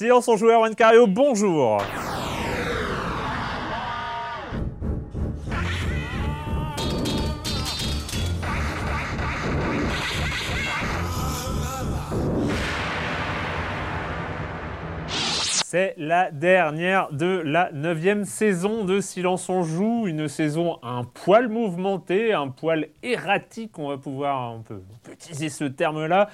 Silence en joueur, Juan Cario, bonjour. C'est la dernière de la neuvième saison de Silence on joue, une saison un poil mouvementée, un poil erratique, on va pouvoir un peu utiliser ce terme-là,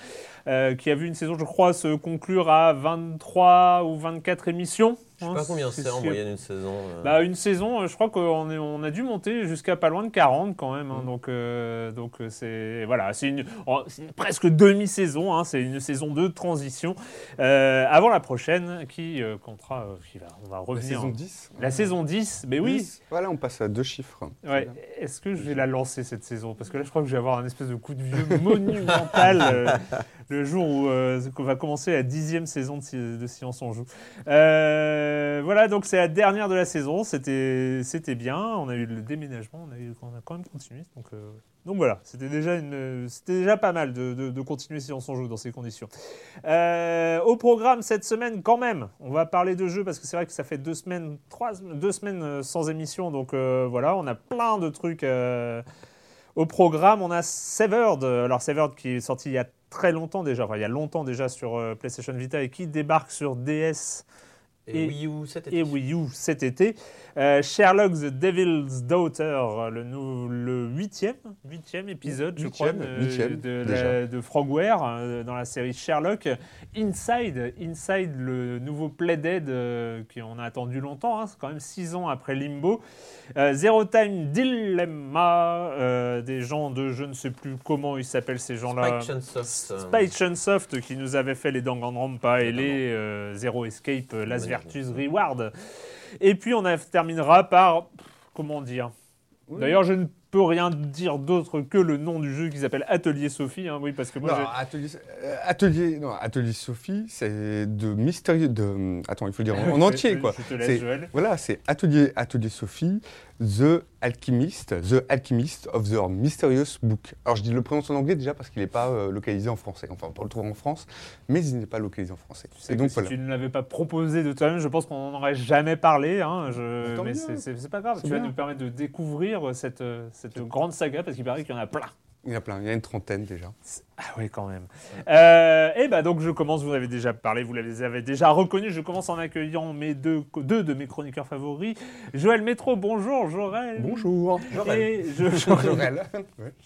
euh, qui a vu une saison, je crois, se conclure à 23 ou 24 émissions. Je sais hein, pas combien c'est en moyenne une saison. euh. Bah, une saison, euh, je crois qu'on est- on a dû monter jusqu'à pas loin de 40 quand même. hein. Mm. donc, euh, donc c'est voilà, c'est une, oh, une presque demi-saison. hein. c'est une saison de transition euh, avant la prochaine qui euh, comptera, euh, qui va, on va La revenir. saison 10 La saison 10, mais oui. 10. Voilà, on passe à deux chiffres. Ouais. Est-ce que je vais la lancer cette saison? Parce que là, je crois que je vais avoir un espèce de coup de vieux monumental euh, le jour où euh, va commencer la dixième saison de, Silence on joue. Euh, voilà, donc c'est la dernière de la saison. C'était bien. On a eu le déménagement. On a, quand même continué. Donc, euh, donc voilà, c'était déjà, déjà pas mal de, de- continuer Silence on joue dans ces conditions. Euh, au programme cette semaine, quand même, on va parler de jeux parce que c'est vrai que ça fait deux semaines, trois, deux semaines sans émission. Donc voilà, on a plein de trucs. au programme, on a Severed. Alors Severed qui est sorti il y a très longtemps déjà, enfin il y a longtemps déjà sur euh, PlayStation Vita et qui débarque sur DS et, et- Wii U cet été. et Wii U cet été. Euh, Sherlock the Devil's Daughter, le, nou- le huitième, huitième épisode, je crois, Huitième, de, huitième, de, déjà. la- de Frogware euh, dans la série Sherlock. Inside, Inside, le nouveau Playdead euh, qu'on a attendu longtemps, hein, c'est quand même six ans après Limbo. Euh, Zero Time Dilemma, euh, des gens de je ne sais plus comment ils s'appellent ces gens-là. Spike Chunsoft. euh, Spike Chunsoft qui nous avait fait les Danganronpa et les euh, Zero Escape, euh, Las Reward. Et puis on a- terminera par, pff, comment dire? Oui. D'ailleurs, je ne peux rien dire d'autre que le nom du jeu qui s'appelle Atelier Sophie. hein, oui, parce que moi, Non, atelier, euh, atelier, non, atelier Sophie, c'est de mystérieux. De, attends, il faut le dire en, en entier, quoi. Je te laisse, C'est- Joël. Voilà, c'est atelier, atelier Sophie, The Alchemist, The Alchemist of the Mysterious Book. Alors je dis le prononce en anglais déjà parce qu'il n'est pas euh, localisé en français. Enfin, on peut le trouver en France, mais il n'est pas localisé en français. Tu sais Et donc si voilà. tu ne l'avais pas proposé de toi-même, je pense qu'on n'en aurait jamais parlé. hein, je- Mais c'est- pas grave, tu vas nous permettre de découvrir cette, euh, cette grande saga parce qu'il paraît qu'il y en a plein. Il y en a plein, il y a une trentaine déjà. Ah oui, quand même. Euh, et bah donc je commence, vous en avez déjà parlé, vous les avez déjà reconnus. Je commence en accueillant mes deux, deux de mes chroniqueurs favoris. Joël Métro, bonjour Jorel. Bonjour. Et je, Jorel.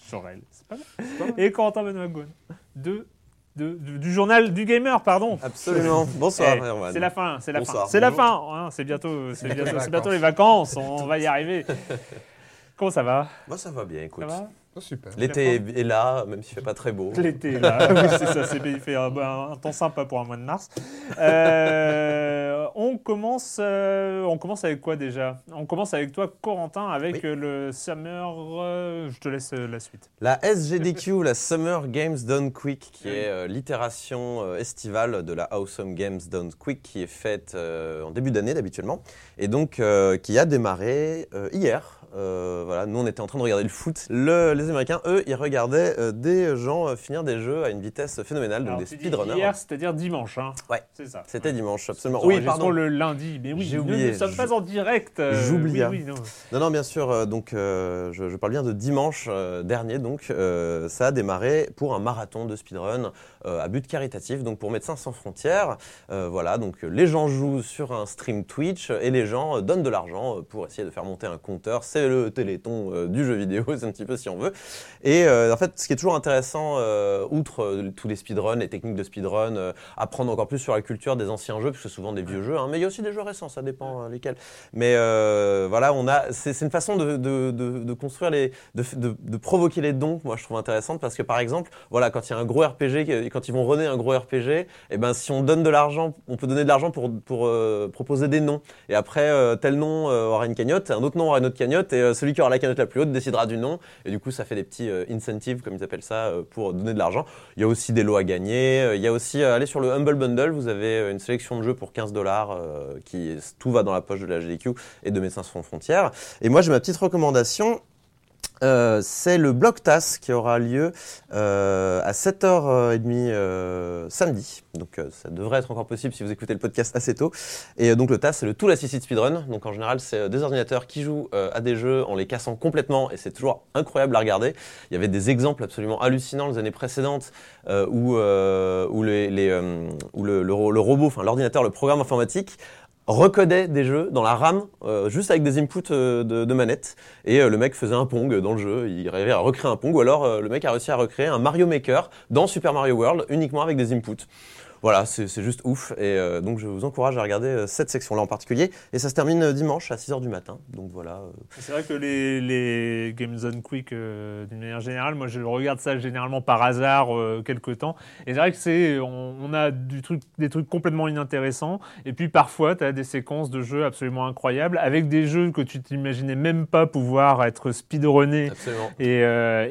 Jorel, c'est pas mal. Et Corentin Benoît Gaune. De, de- du, du journal du gamer, pardon. Absolument. Bonsoir, Eh, Erwan. c'est la fin, c'est la fin. C'est la fin. hein, c'est bientôt, c'est bientôt, les bientôt vacances. les vacances. On va y arriver. Comment ça va? Moi, ça va bien, Ça écoute. va? Oh, super. L'été est est là, même s'il fait pas très beau. L'été, là. oui, c'est ça, c'est, il fait un, un temps sympa pour un mois de mars. Euh, on, commence, euh, on commence avec quoi déjà? On commence avec toi, Corentin, avec Oui. le Summer. euh, je te laisse euh, la suite. La SGDQ, la Summer Games Done Quick, qui Oui. est euh, l'itération euh, estivale de la Awesome Games Done Quick, qui est faite euh, en début d'année d'habituellement, et donc euh, qui a démarré euh, hier. Euh, voilà, nous on était en train de regarder le foot. Le- les Américains, eux, ils regardaient euh, des gens euh, finir des jeux à une vitesse phénoménale, donc Alors, des tu dis speedrunners. Hier, c'est-à-dire dimanche. Hein. Ouais. C'est ça. C'était dimanche, absolument. Oui, pardon. le lundi, mais oui, J'ai nous oublié. ne sommes pas en direct. euh, J'oubliais. Oui, oui, non. Non, non, bien sûr. euh, donc, euh, je, je parle bien de dimanche euh, dernier. Donc, euh, ça a démarré pour un marathon de speedrun euh, à but caritatif, donc pour Médecins sans frontières. Euh, voilà, donc les gens jouent sur un stream Twitch et les gens euh, donnent de l'argent pour essayer de faire monter un compteur. C'est le téléthon euh, du jeu vidéo, c'est un petit peu si on veut. Et euh, en fait, ce qui est toujours intéressant, euh, outre euh, tous les speedruns, les techniques de speedrun, euh, apprendre encore plus sur la culture des anciens jeux, parce que souvent des vieux jeux, hein, mais il y a aussi des jeux récents, ça dépend euh, lesquels. Mais euh, voilà, on a, c'est une façon de, construire les, de, provoquer les dons. Moi, je trouve intéressante parce que par exemple, voilà, quand il y a un gros RPG, quand ils vont runner un gros RPG, et ben si on donne de l'argent, on peut donner de l'argent pour euh, proposer des noms. Et après, euh, tel nom euh, aura une cagnotte, un autre nom aura une autre cagnotte, et euh, celui qui aura la cagnotte la plus haute décidera du nom. Et du coup, ça fait des petits euh, incentives, comme ils appellent ça, euh, pour donner de l'argent. Il y a aussi des lots à gagner. Il y a aussi, allez sur le Humble Bundle, vous avez une sélection de jeux pour 15 dollars, qui tout va dans la poche de la GDQ et de Médecins sans frontières. Et moi, j'ai ma petite recommandation. Euh, c'est le Bloc TAS qui aura lieu euh, à 7h30 euh, samedi. Donc ça devrait être encore possible si vous écoutez le podcast assez tôt. Et donc le TAS, c'est le Tool Assisted Speedrun. Donc en général, c'est des ordinateurs qui jouent à des jeux en les cassant complètement et c'est toujours incroyable à regarder. Il y avait des exemples absolument hallucinants les années précédentes où, le, le robot, enfin l'ordinateur, le programme informatique recodait des jeux dans la RAM euh, juste avec des inputs euh, de, de manette. Et euh, le mec faisait un Pong dans le jeu, il arrivait à recréer un Pong. Ou alors le mec a réussi à recréer un Mario Maker dans Super Mario World uniquement avec des inputs. Voilà, c'est juste ouf et euh, donc je vous encourage à regarder euh, cette section-là en particulier et ça se termine euh, dimanche à 6h du matin. Donc voilà. C'est vrai que les, les Game Zone Quick, d'une manière générale, moi je regarde ça généralement par hasard euh, quelque temps. Et c'est vrai que c'est, on, on a du truc, des trucs complètement inintéressants. Et puis parfois, tu as des séquences de jeux absolument incroyables avec des jeux que tu t'imaginais même pas pouvoir être speedrunnés. absolument. Et,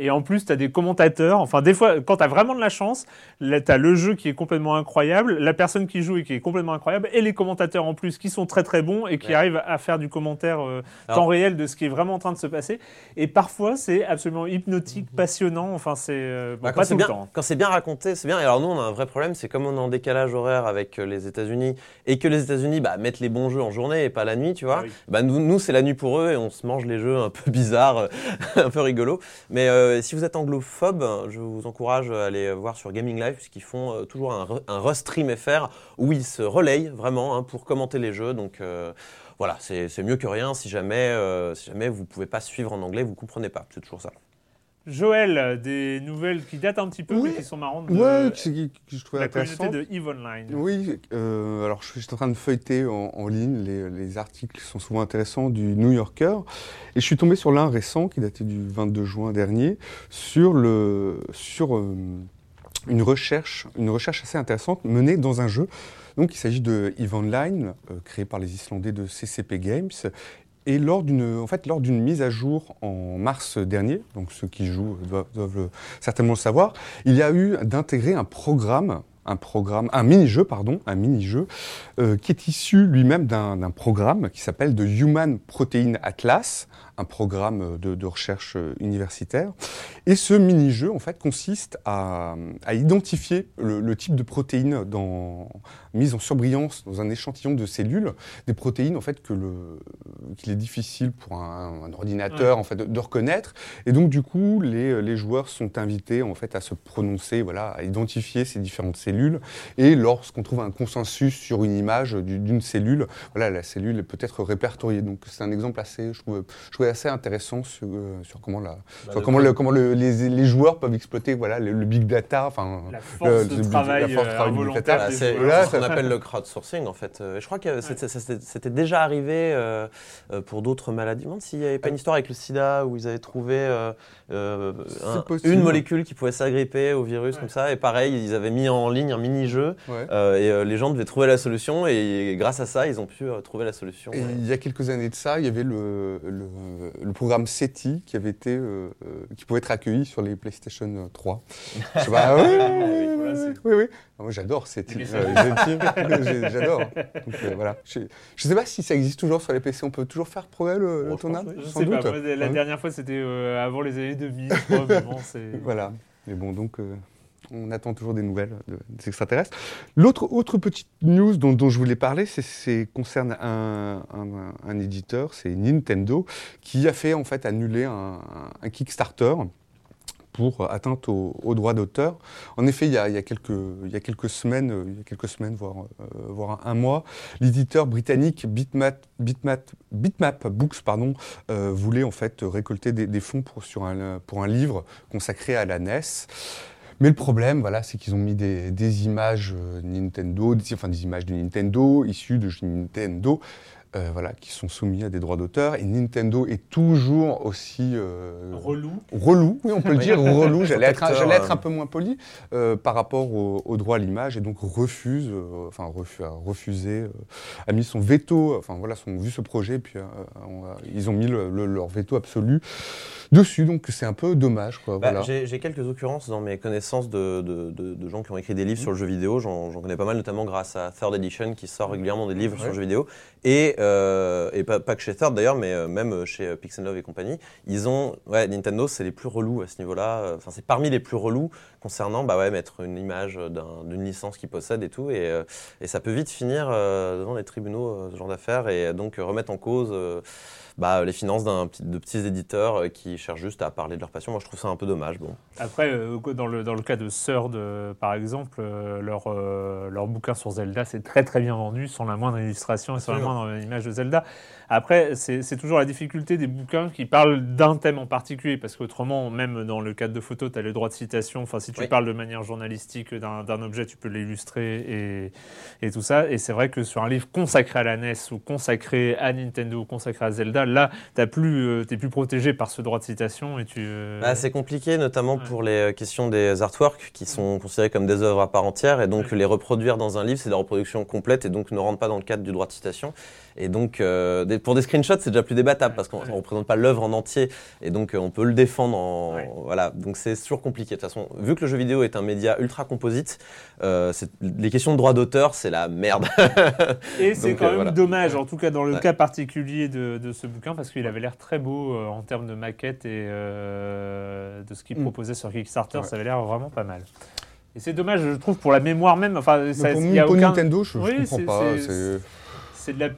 et en plus, tu as des commentateurs. Enfin, des fois, quand tu as vraiment de la chance, tu as le jeu qui est complètement incroyable, la personne qui joue et qui est complètement incroyable, et les commentateurs en plus qui sont très très bons et qui Ouais. arrivent à faire du commentaire euh, temps réel de ce qui est vraiment en train de se passer. Et parfois, c'est absolument hypnotique, passionnant. Enfin, c'est euh, bon, Bah, pas quand tout c'est le bien, temps. quand c'est bien raconté, c'est bien. Et alors nous, on a un vrai problème, c'est comme on est en décalage horaire avec euh, les États-Unis et que les États-Unis bah, mettent les bons jeux en journée et pas la nuit, tu vois. Ah oui. Bah nous, nous, c'est la nuit pour eux et on se mange les jeux un peu bizarres, euh, un peu rigolos. Mais euh, si vous êtes anglophobe, je vous encourage à aller voir sur Gaming Live puisqu'ils font toujours un, un Restream FR où ils se relayent vraiment hein, pour commenter les jeux. Donc euh, voilà, c'est c'est mieux que rien. Si jamais, euh, si jamais vous pouvez pas suivre en anglais, vous comprenez pas. C'est toujours ça. Joël, des nouvelles qui datent un petit peu, Oui. mais qui sont marrantes. De, Ouais, je trouvais la communauté intéressant. de EVE Online. Oui, euh, alors je suis en train de feuilleter en, en ligne, les, les articles sont souvent intéressants du New Yorker, et je suis tombé sur l'un récent qui datait du 22 juin dernier, sur, le, sur euh, une, recherche, assez intéressante menée dans un jeu. Donc il s'agit de EVE Online, euh, créé par les Islandais de CCP Games, et lors d'une en fait, lors mise à jour en mars dernier, donc ceux qui jouent doivent, certainement le savoir, il y a eu d'intégrer un programme, un mini-jeu, pardon, un mini-jeu, euh, qui est issu lui-même d'un programme qui s'appelle The Human Protein Atlas, un programme de, de recherche euh, universitaire. Et ce mini-jeu, en fait, consiste à, à identifier le, le type de protéines dans, mise en surbrillance dans un échantillon de cellules, des protéines en fait qu'il est difficile pour un, un ordinateur en fait de, de reconnaître. Et donc du coup, les, les joueurs sont invités en fait à se prononcer, voilà, à identifier ces différentes cellules. Et lorsqu'on trouve un consensus sur une image du- d'une cellule, voilà, la cellule peut être répertoriée. Donc c'est un exemple assez, je trouve, je trouvais assez intéressant sur, euh, sur comment, la, sur de comment, le, comment le- les, les joueurs peuvent exploiter voilà, le, le big data. Enfin, La force le- de travail, la force de euh, travail du big data. Voilà, c'est joueurs. Là, ce qu'on appelle le crowdsourcing en fait. Euh, Et je crois que c'était- déjà arrivé pour d'autres maladies. Je me demande s'il n'y avait pas une histoire avec le sida où ils avaient trouvé euh, un- une molécule qui pouvait s'agripper au virus comme ça. Et pareil, ils avaient mis en ligne un mini-jeu Ouais. euh, et euh, les gens devaient trouver la solution. Et, grâce à ça, ils ont pu euh, trouver la solution. Et Ouais. il y a quelques années de ça, il y avait le, le, le programme SETI qui avait été, qui pouvait être accueilli sur les PlayStation 3. Je sais pas, oui, oui, oui, Ah, Moi, j'adore SETI. Les Euh, j'adore. Donc, euh, voilà. Je, je sais pas si ça existe toujours sur les PC. On peut toujours faire progrès le, le Bon, je tournage, Je sans sais doute. pas, moi, la Ouais. dernière fois c'était euh, avant les années 2000, je crois, mais bon, c'est... Voilà. Mais bon, donc, euh, on attend toujours des nouvelles de- des extraterrestres. L'autre autre petite news dont, dont je voulais parler, c'est- c'est concerne un, un- un éditeur, c'est Nintendo, qui a fait en fait annuler un, un Kickstarter pour atteinte aux, aux droits d'auteur. En effet, il y, a, quelques, semaines, euh, euh, voire un, mois, l'éditeur britannique Bitmap, Books pardon, euh, voulait en fait récolter des, fonds pour, un, livre consacré à la NES. Mais le problème, voilà, c'est qu'ils ont mis des, images euh, Nintendo, des, enfin des images de Nintendo issues de Nintendo, euh, voilà, qui sont soumis à des droits d'auteur. Et Nintendo est toujours aussi euh, Relou. relou, oui, on peut le dire, relou. J'allais être, être euh. un peu moins poli euh, par rapport au, au droit à l'image et donc refuse, euh, enfin refu- a refusé, euh, a mis son veto, enfin voilà, son, vu ce projet, puis euh, on a- ils ont mis le- le- leur veto absolu dessus, donc c'est un peu dommage, quoi. Bah, voilà. J'ai j'ai quelques occurrences dans mes connaissances de, de- de- de gens qui ont écrit des livres sur le jeu vidéo. J'en j'en connais pas mal, notamment grâce à Third Edition qui sort régulièrement des livres sur le jeu vidéo. Et, euh, et pas, pas que chez Third d'ailleurs, mais euh, même chez euh, Pixel Love et compagnie. Ils ont, ouais, Nintendo, c'est les plus relous à ce niveau-là. Euh, Enfin, c'est parmi les plus relous concernant, bah ouais, mettre une image d'un- d'une licence qu'ils possèdent et tout. Et, euh, et ça peut vite finir euh, devant les tribunaux, euh, ce genre d'affaires, et donc euh, remettre en cause. Euh, bah, les finances de petits éditeurs euh, qui cherchent juste à parler de leur passion. Moi, je trouve ça un peu dommage. Bon. Après, euh, dans, le, dans le cas de euh, par exemple, euh, leur, euh, leur bouquin sur Zelda, c'est très très bien vendu, sans la moindre illustration et sans la moindre image de Zelda. Après, c'est toujours la difficulté des bouquins qui parlent d'un thème en particulier, parce qu'autrement, même dans le cadre de photos, tu as le droit de citation. Enfin, si tu Oui. parles de manière journalistique d'un objet, tu peux l'illustrer et, et tout ça. Et c'est vrai que sur un livre consacré à la NES ou consacré à Nintendo ou consacré à Zelda, là, tu plus, euh, plus protégé par ce droit de citation et tu. euh, Bah, c'est compliqué, notamment Ouais. pour les euh, questions des artworks qui sont considérés comme des œuvres à part entière. Et donc, Ouais. les reproduire dans un livre, c'est des reproductions complètes et donc ne rentrent pas dans le cadre du droit de citation. Et donc, euh, des- pour des screenshots, c'est déjà plus débattable parce qu'on ne représente pas l'œuvre en entier. Et donc, euh, on peut le défendre en. Ouais. Voilà. Donc, c'est toujours compliqué. De toute façon, vu que le jeu vidéo est un média ultra composite, euh, les questions de droit d'auteur, c'est la merde. Et c'est quand euh, même voilà. dommage, en tout cas dans le Ouais. cas particulier de, de ce bouquin, parce qu'il avait l'air très beau euh, en termes de maquette et euh, de ce qu'il Mm. proposait sur Kickstarter, Ouais. ça avait l'air vraiment pas mal. Et c'est dommage, je trouve, pour la mémoire même. Enfin, ça, pour, il y a pour aucun- Nintendo, je, je Oui, comprends pas. C'est de la.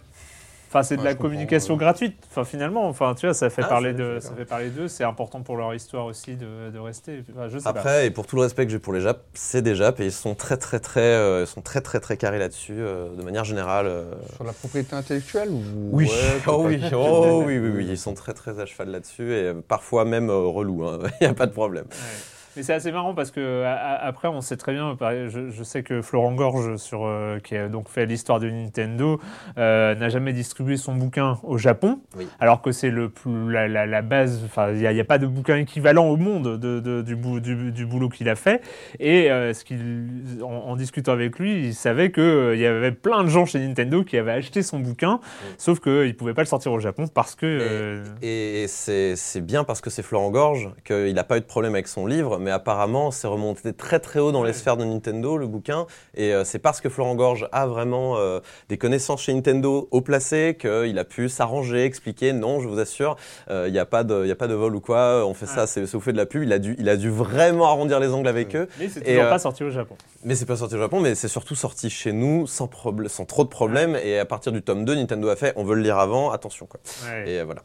Enfin, c'est de Ouais, la communication gratuite. Enfin, finalement, enfin, tu vois, ça fait Ah, parler de, ça fait parler d'eux. C'est important pour leur histoire aussi de, de rester. Enfin, je sais pas. Après, et pour tout le respect que j'ai pour les Japs, c'est des Japs et ils sont très très très, euh, ils sont très très très carrés là-dessus, euh, de manière générale. euh. Sur la propriété intellectuelle ou... Oui, Ouais, oh oui, oh oui, oui, oui, ils sont très très à cheval là-dessus et parfois même euh, relous. hein. Il n'y a pas de problème. Ouais. Mais c'est assez marrant parce que a- après on sait très bien, je, je sais que Florent Gorge, sur, euh, qui a donc fait l'histoire de Nintendo, euh, n'a jamais distribué son bouquin au Japon, Oui. alors que c'est le plus, la, la- la base. Enfin, il n'y a, pas de bouquin équivalent au monde de, de- du, bou- du- du boulot qu'il a fait. Et euh, ce qu'il, en, en discutant avec lui, il savait que euh, il y avait plein de gens chez Nintendo qui avaient acheté son bouquin, sauf qu'il ne pouvait pas le sortir au Japon parce que. Et c'est c'est bien parce que c'est Florent Gorge qu'il n'a pas eu de problème avec son livre, mais apparemment c'est remonté très très haut dans les sphères de Nintendo, le bouquin. Et euh, c'est parce que Florent Gorge a vraiment euh, des connaissances chez Nintendo haut placées qu'il a pu s'arranger, expliquer non, je vous assure, euh, il n'y a, pas de- il y a pas de vol ou quoi, on fait ça, c'est vous fait de la pub. Il a, dû, il a dû vraiment arrondir les angles avec eux. mais c'est Et, toujours euh, pas sorti au Japon. Mais c'est pas sorti au Japon, mais c'est surtout sorti chez nous sans, trop de problèmes. Et à partir du tome 2, Nintendo a fait on veut le lire avant, attention quoi. Ouais. Et euh, voilà.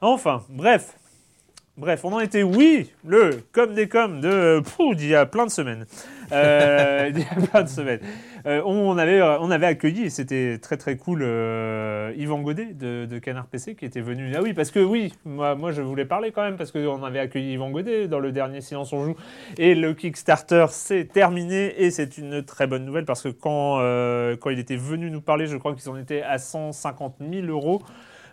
Enfin, bref. Bref, on en était, oui, le comme des comme de pouf, d'il y a plein de semaines. Euh, d'il y a plein de semaines. Euh, on, avait, accueilli, et c'était très très cool, euh, Yvan Godet de, Canard PC qui était venu. Ah oui, parce que oui, moi, je voulais parler quand même, parce qu'on avait accueilli Yvan Godet dans le dernier Silence on joue. Et le Kickstarter s'est terminé, et c'est une très bonne nouvelle, parce que quand, euh, quand il était venu nous parler, je crois qu'ils en étaient à 150 000 euros.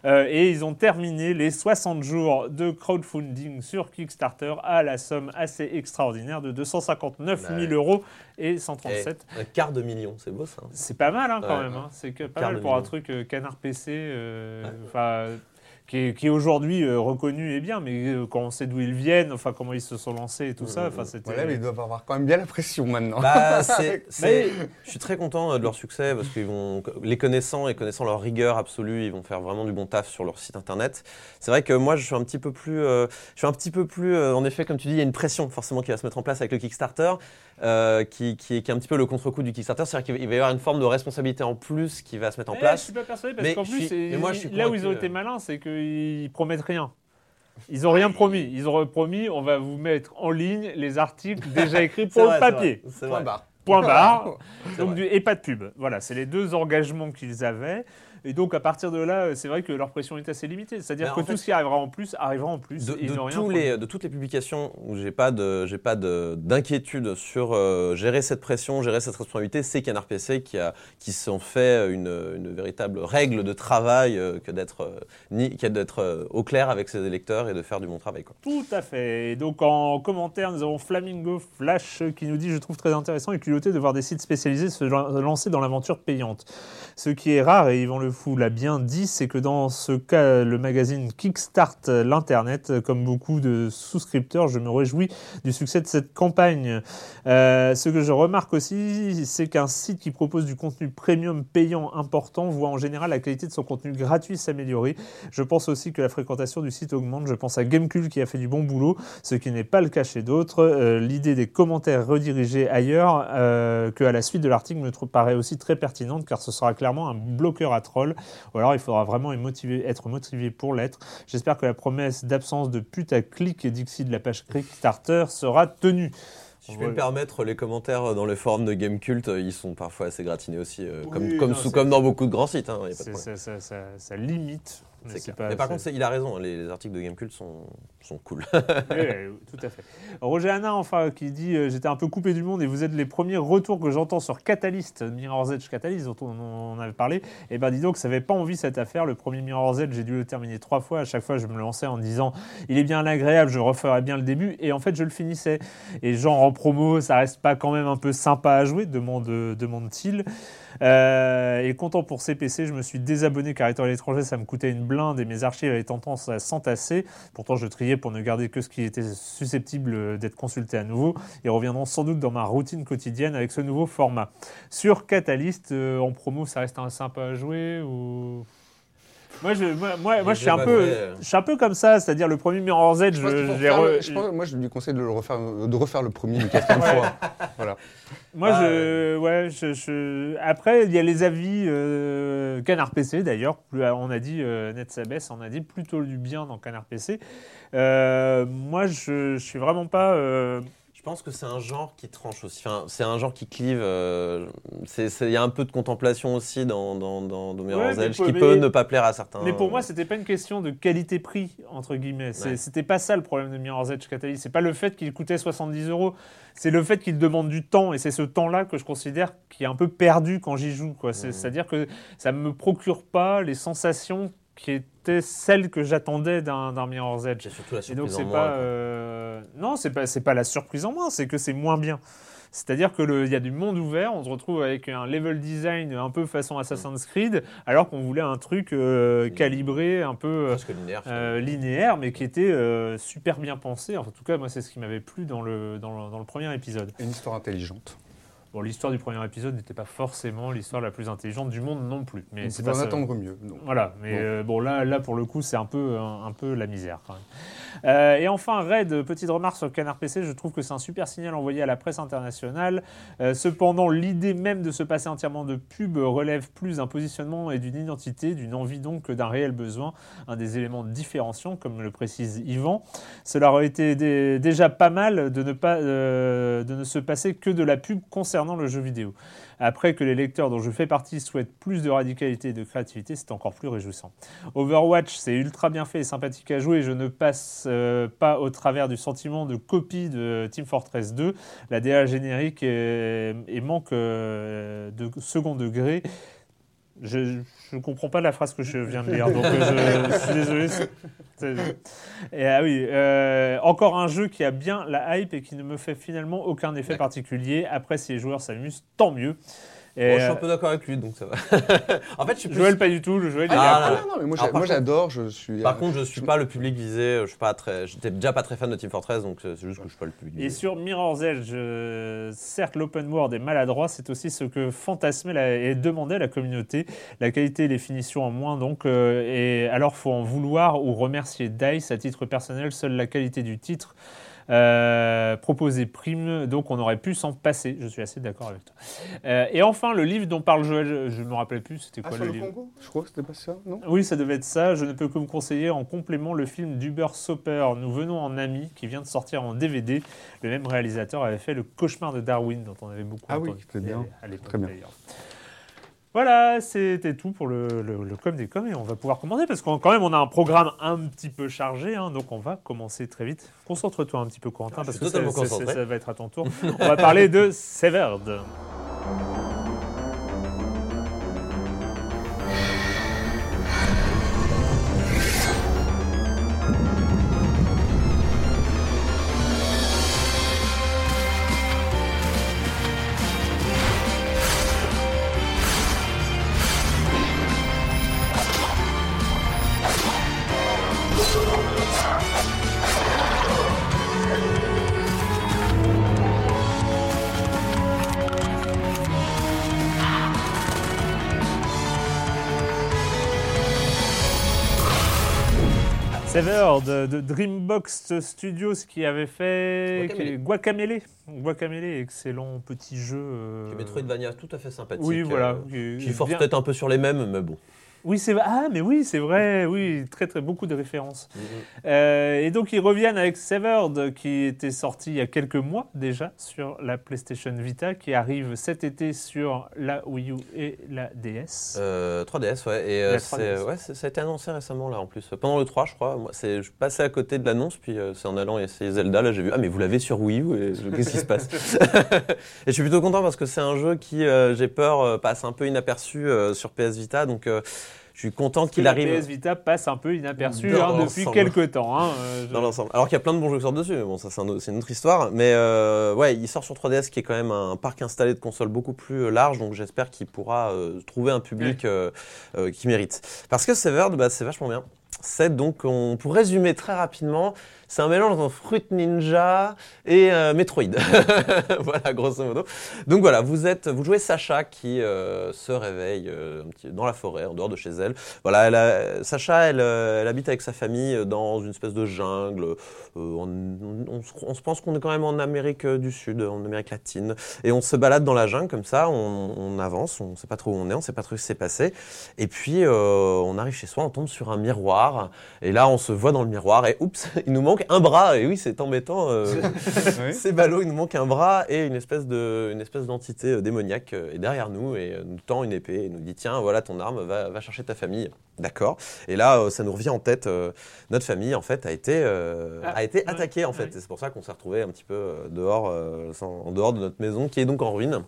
Euh, et ils ont terminé les 60 jours de crowdfunding sur Kickstarter à la somme assez extraordinaire de 259 000 Ouais. euros et Et 137. un quart de million, c'est beau ça. C'est pas mal hein, quand Ouais. même. hein. C'est pas mal pour un truc euh, canard PC, euh, Ouais. Qui est, qui est aujourd'hui euh, reconnu et bien, mais euh, quand on sait d'où ils viennent, enfin comment ils se sont lancés et tout ça, Mhm. enfin c'était. Voilà, mais ils doivent avoir quand même bien la pression maintenant. Bah, c'est, c'est- Mais- je suis très content euh, de leur succès parce qu'ils vont, les connaissant et connaissant leur rigueur absolue, ils vont faire vraiment du bon taf sur leur site internet. C'est vrai que moi, je suis un petit peu plus, euh, je suis un petit peu plus, euh, en effet, comme tu dis, il y a une pression forcément qui va se mettre en place avec le Kickstarter, euh, qui, qui, est- qui est un petit peu le contre-coup du Kickstarter. C'est-à-dire qu'il va- y avoir une forme de responsabilité en plus qui va se mettre en Eh, place. je suis pas persuadé parce Mais qu'en plus, suis- c'est- mais moi, je suis là où ils ont été malins, c'est qu'ils promettent rien. Ils ont rien promis. Ils ont promis, on va vous mettre en ligne les articles déjà écrits pour vrai, le c'est papier. vrai, c'est Point vrai. Point barre. Donc, du- et pas de pub. Voilà, c'est les deux engagements qu'ils avaient. Et donc, à partir de là, c'est vrai que leur pression est assez limitée. C'est-à-dire Mais que tout fait- ce qui arrivera en plus arrivera en plus. de, et de n'ont rien tous promis. les, de toutes les publications où j'ai pas de, j'ai pas de- d'inquiétude sur euh, gérer cette pression, gérer cette responsabilité, c'est Canard PC qui a, qui s'en fait une, une véritable règle de travail euh, que d'être, euh, ni, que d'être euh, au clair avec ses électeurs et de faire du bon travail, quoi. Tout à fait. Et donc en commentaire, nous avons Flamingo Flash qui nous dit Je trouve très intéressant et de voir des sites spécialisés se lan- lancer dans l'aventure payante. Ce qui est rare, et Yvan Le Fou l'a bien dit, c'est que dans ce cas, le magazine Kickstart l'Internet, comme beaucoup de souscripteurs, je me réjouis du succès de cette campagne. Euh, ce que je remarque aussi, c'est qu'un site qui propose du contenu premium payant important voit en général la qualité de son contenu gratuit s'améliorer. Je pense aussi que la fréquentation du site augmente. Je pense à Gamecube qui a fait du bon boulot, ce qui n'est pas le cas chez d'autres. Euh, L'idée des commentaires redirigés ailleurs, euh, que à la suite de l'article, me paraît aussi très pertinente car ce sera clairement un bloqueur à troll. Ou alors il faudra vraiment être motivé, être motivé pour l'être. J'espère que la promesse d'absence de putaclic et Dixie de la page Kickstarter sera tenue. Si je peux me permettre, les commentaires dans les forums de Gamecult, euh, ils sont parfois assez gratinés aussi, euh, Oui, comme, comme, non, sous- c'est- comme dans beaucoup de grands sites. hein, y a pas de C'est- problème. Ça, ça- ça- ça limite. Mais C'est c'est clair. pas- Mais par contre, il a raison, les, les articles de Gamecult sont, sont cool. Oui, oui, tout à fait. Roger Hanna, enfin, qui dit euh, J'étais un peu coupé du monde et vous êtes les premiers retours que j'entends sur Catalyst, Mirror's Edge Catalyst, dont on, on avait parlé. Et ben dis donc, ça n'avait pas envie cette affaire. Le premier Mirror's Edge, j'ai dû le terminer trois fois. À chaque fois, je me lançais en disant Il est bien agréable, je referai bien le début. Et en fait, je le finissais. Et genre en promo, ça reste pas quand même un peu sympa à jouer demande, demande-t-il. Euh, et content pour CPC, je me suis désabonné car étant à l'étranger, ça me coûtait une blinde et mes archives avaient tendance à s'entasser. Pourtant, je triais pour ne garder que ce qui était susceptible d'être consulté à nouveau. Ils reviendront sans doute dans ma routine quotidienne avec ce nouveau format. Sur Catalyst, euh, en promo, ça reste un sympa à jouer ou... Moi, je, moi, moi, moi, je suis un peu, Ouais. je suis un peu comme ça, c'est-à-dire le premier Mirror's Edge, Je je- re- le- je pense- moi, je lui conseille de, le refaire, de refaire le premier une quatrième fois. Voilà. Moi, Ah, je, ouais, je, je- Après, il y a les avis euh, Canard PC d'ailleurs. On a dit euh, Net Sabès, on a dit plutôt du bien dans Canard PC. Euh, moi, je, je suis vraiment pas. Euh, Je pense que c'est un genre qui tranche aussi. Enfin, c'est un genre qui clive. euh, c'est- c'est- Il y a un peu de contemplation aussi dans, dans, dans, Ouais, mais pour- qui mais- peut ne pas plaire à certains. Mais pour moi, c'était pas une question de qualité-prix entre guillemets. C'est- Ouais. C'était pas ça le problème de Mirror's Edge Catalyst. C'est pas le fait qu'il coûtait 70 euros. C'est le fait qu'il demande du temps et c'est ce temps-là que je considère qui est un peu perdu quand j'y joue. quoi. C'est- Mhm. C'est-à-dire que ça me procure pas les sensations qui étaient celles que j'attendais d'un d'un Mirror's Edge. J'ai surtout la Et donc surprise c'est en pas moins. euh, non c'est pas c'est pas la surprise en moins c'est que c'est moins bien c'est-à-dire que le- il y a du monde ouvert on se retrouve avec un level design un peu façon Assassin's Creed alors qu'on voulait un truc euh, calibré un peu euh, linéaire. euh, linéaire mais qui était euh, super bien pensé en tout cas moi c'est ce qui m'avait plu dans le dans le, dans le premier épisode Une histoire intelligente. Bon, l'histoire du premier épisode n'était pas forcément l'histoire la plus intelligente du monde non plus. Mais On c'est pas en attendre mieux. donc. Voilà, mais Bon. euh, bon, là, là pour le coup c'est un peu, un, un peu la misère quand même. Euh, et enfin Red, petite remarque sur Canard PC, je trouve que c'est un super signal envoyé à la presse internationale. Euh, cependant l'idée même de se passer entièrement de pub relève plus d'un positionnement et d'une identité, d'une envie donc que d'un réel besoin, un des éléments différenciants comme le précise Yvan. Cela aurait été dé- déjà pas mal de ne, pas, euh, de ne se passer que de la pub concernant le jeu vidéo. Après que les lecteurs dont je fais partie souhaitent plus de radicalité et de créativité, c'est encore plus réjouissant. Overwatch, c'est ultra bien fait et sympathique à jouer. Je ne passe euh, pas au travers du sentiment de copie de Team Fortress 2. La DA générique et, manque euh, de second degré. Je ne comprends pas la phrase que je viens de lire, donc euh, je, je suis désolé. Et, ah oui, euh, encore un jeu qui a bien la hype et qui ne me fait finalement aucun effet particulier. Après, si les joueurs s'amusent, tant mieux. Et, Bon, je suis un euh, peu d'accord avec lui, donc ça va. en fait, je suis plus... Joël, pas du tout. Le Joël, il est Ah, Ah, non, mais moi, Alors, j'a- par moi, j'adore, je suis. Par contre, je suis pas le public visé. Je suis pas très. J'étais déjà pas très fan de Team Fortress, donc c'est juste que je suis pas le public. Et sur Mirror's Edge, euh, certes, l'open world est maladroit, c'est aussi ce que fantasmait la- et demandait la communauté. La qualité et les finitions en moins, donc. euh, et alors, faut en vouloir ou remercier DICE à titre personnel. Seule la qualité du titre euh, proposé prime, donc on aurait pu s'en passer. Je suis assez d'accord avec toi. Euh, et enfin, le livre dont parle Joël, je ne me rappelle plus, c'était Ah, quoi le le livre? Congo? Je crois que c'était pas ça, non? Oui, ça devait être ça. Je ne peux que vous conseiller en complément le film d'Uber Soper, Nous venons en amis, qui vient de sortir en DVD. Le même réalisateur avait fait Le cauchemar de Darwin, dont on avait beaucoup Ah oui, entendu c'était bien. à l'époque, Très bien. Voilà, c'était tout pour le, le, le com des coms et on va pouvoir commander parce qu'en quand même on a un programme un petit peu chargé, hein, donc on va commencer très vite. Concentre-toi un petit peu Corentin Ah, parce que ça, ça va être à ton tour. on va parler de Severed. Severed de, de Dreambox Studios qui avait fait Guacamelee. Guacamelee, excellent petit jeu. euh, Metroidvania tout à fait sympathique. Oui, voilà. euh, qui- qui force peut-être un peu sur les mêmes, mais bon. Oui, c'est ah, mais oui, c'est vrai, oui, très très beaucoup de références. Mhm. Euh, et donc ils reviennent avec Severed qui était sorti il y a quelques mois déjà sur la PlayStation Vita, qui arrive cet été sur la Wii U et la DS. Euh, 3DS, ouais. Et euh, La c'est- 3DS. ouais, ça a été annoncé récemment, là, en plus. Pendant le 3, je crois. Moi, c'est- je passais à côté de l'annonce, puis euh, c'est en allant essayer Zelda, là, j'ai vu, ah, mais vous l'avez sur Wii U, qu'est-ce qui se passe? Et je suis plutôt content parce que c'est un jeu qui, euh, j'ai peur, euh, passe un peu inaperçu euh, sur PS Vita, donc euh, je suis content qu'il la arrive. PS Vita passe un peu inaperçu hein, depuis quelques temps. hein, euh, je- dans l'ensemble. Alors qu'il y a plein de bons jeux qui sortent dessus, mais bon, ça c'est un une autre histoire. Mais euh, ouais, il sort sur 3DS qui est quand même un parc installé de consoles beaucoup plus euh, large, donc j'espère qu'il pourra euh, trouver un public euh, qui mérite. Parce que Severed, bah, c'est vachement bien. C'est donc, on, pour résumer très rapidement, c'est un mélange entre Fruit Ninja et euh, Metroid. voilà, grosso modo. Donc voilà, vous êtes, vous jouez Sacha qui euh, se réveille euh, dans la forêt, en dehors de chez elle. Voilà, Sacha, elle, habite avec sa famille dans une espèce de jungle. On, se, pense qu'on est quand même en Amérique du Sud, en Amérique latine, et on se balade dans la jungle comme ça. On, on avance, on ne sait pas trop où on est, on ne sait pas trop ce qui s'est passé. Et puis on arrive chez soi, on tombe sur un miroir, et là on se voit dans le miroir, et oups, il nous manque un bras. Et oui, c'est embêtant. euh, c'est ballot, il nous manque un bras et une espèce de, une espèce d'entité euh, démoniaque euh, est derrière nous et nous tend une épée et nous dit tiens voilà ton arme, va, va chercher ta famille. D'accord. Et là ça nous revient en tête. notre famille en fait a été, Ah, a été attaquée en fait. Et c'est pour ça qu'on s'est retrouvé un petit peu dehors, sans- en dehors de notre maison qui est donc en ruine.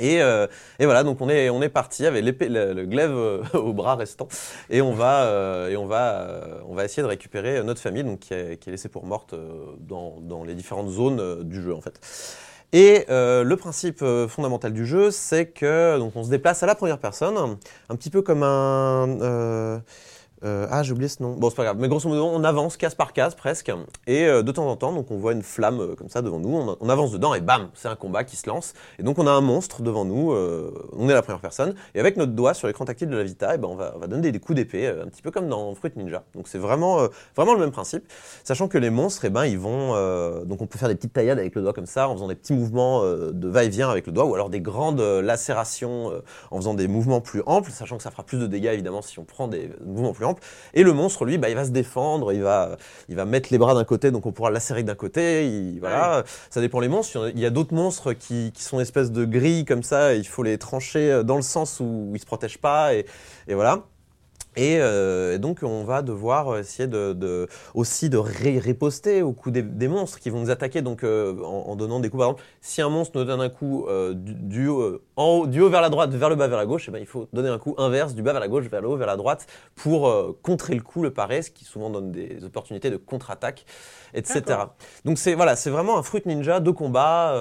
Et, euh, et voilà, donc on est, on est parti avec le, glaive euh, au bras restant, et on va, euh, et on va, on va essayer de récupérer notre famille, donc qui est, qui est laissée pour morte dans, dans les différentes zones du jeu en fait. Et le principe fondamental du jeu, c'est que donc on se déplace à la première personne, un petit peu comme un, euh, ah, j'ai oublié ce nom. Bon, c'est pas grave. Mais grosso modo, on avance case par case presque. Et euh, de temps en temps, donc on voit une flamme euh, comme ça devant nous. On, avance dedans et bam, c'est un combat qui se lance. Et donc on a un monstre devant nous. on est la première personne. Et avec notre doigt sur l'écran tactile de la Vita, eh ben, on, va, on va donner des, coups d'épée, un petit peu comme dans Fruit Ninja. Donc c'est vraiment, vraiment le même principe. Sachant que les monstres, eh ben, ils vont. donc on peut faire des petites taillades avec le doigt comme ça, en faisant des petits mouvements de va-et-vient avec le doigt, ou alors des grandes lacérations en faisant des mouvements plus amples, sachant que ça fera plus de dégâts évidemment si on prend des mouvements plus amples. Et le monstre, lui, bah, il va se défendre, il va, il va mettre les bras d'un côté, donc on pourra lacérer d'un côté. Il, voilà, ça dépend les monstres. Il y a- d'autres monstres qui, qui sont espèces de grilles comme ça. Il faut les trancher euh, dans le sens où ils se protègent pas, et, et voilà. Et, euh, et donc on va devoir essayer de, de- aussi de ré- riposter au coup des, des monstres qui vont nous attaquer donc euh, en, en donnant des coups. Par exemple, si un monstre nous donne un coup euh, du, du haut, en haut, du haut vers la droite, vers le bas vers la gauche, eh ben, il faut donner un coup inverse du bas vers la gauche, vers le haut vers la droite pour contrer le coup, le parer, ce qui souvent donne des opportunités de contre-attaque, etc. Donc c'est voilà, c'est vraiment un fruit ninja de combat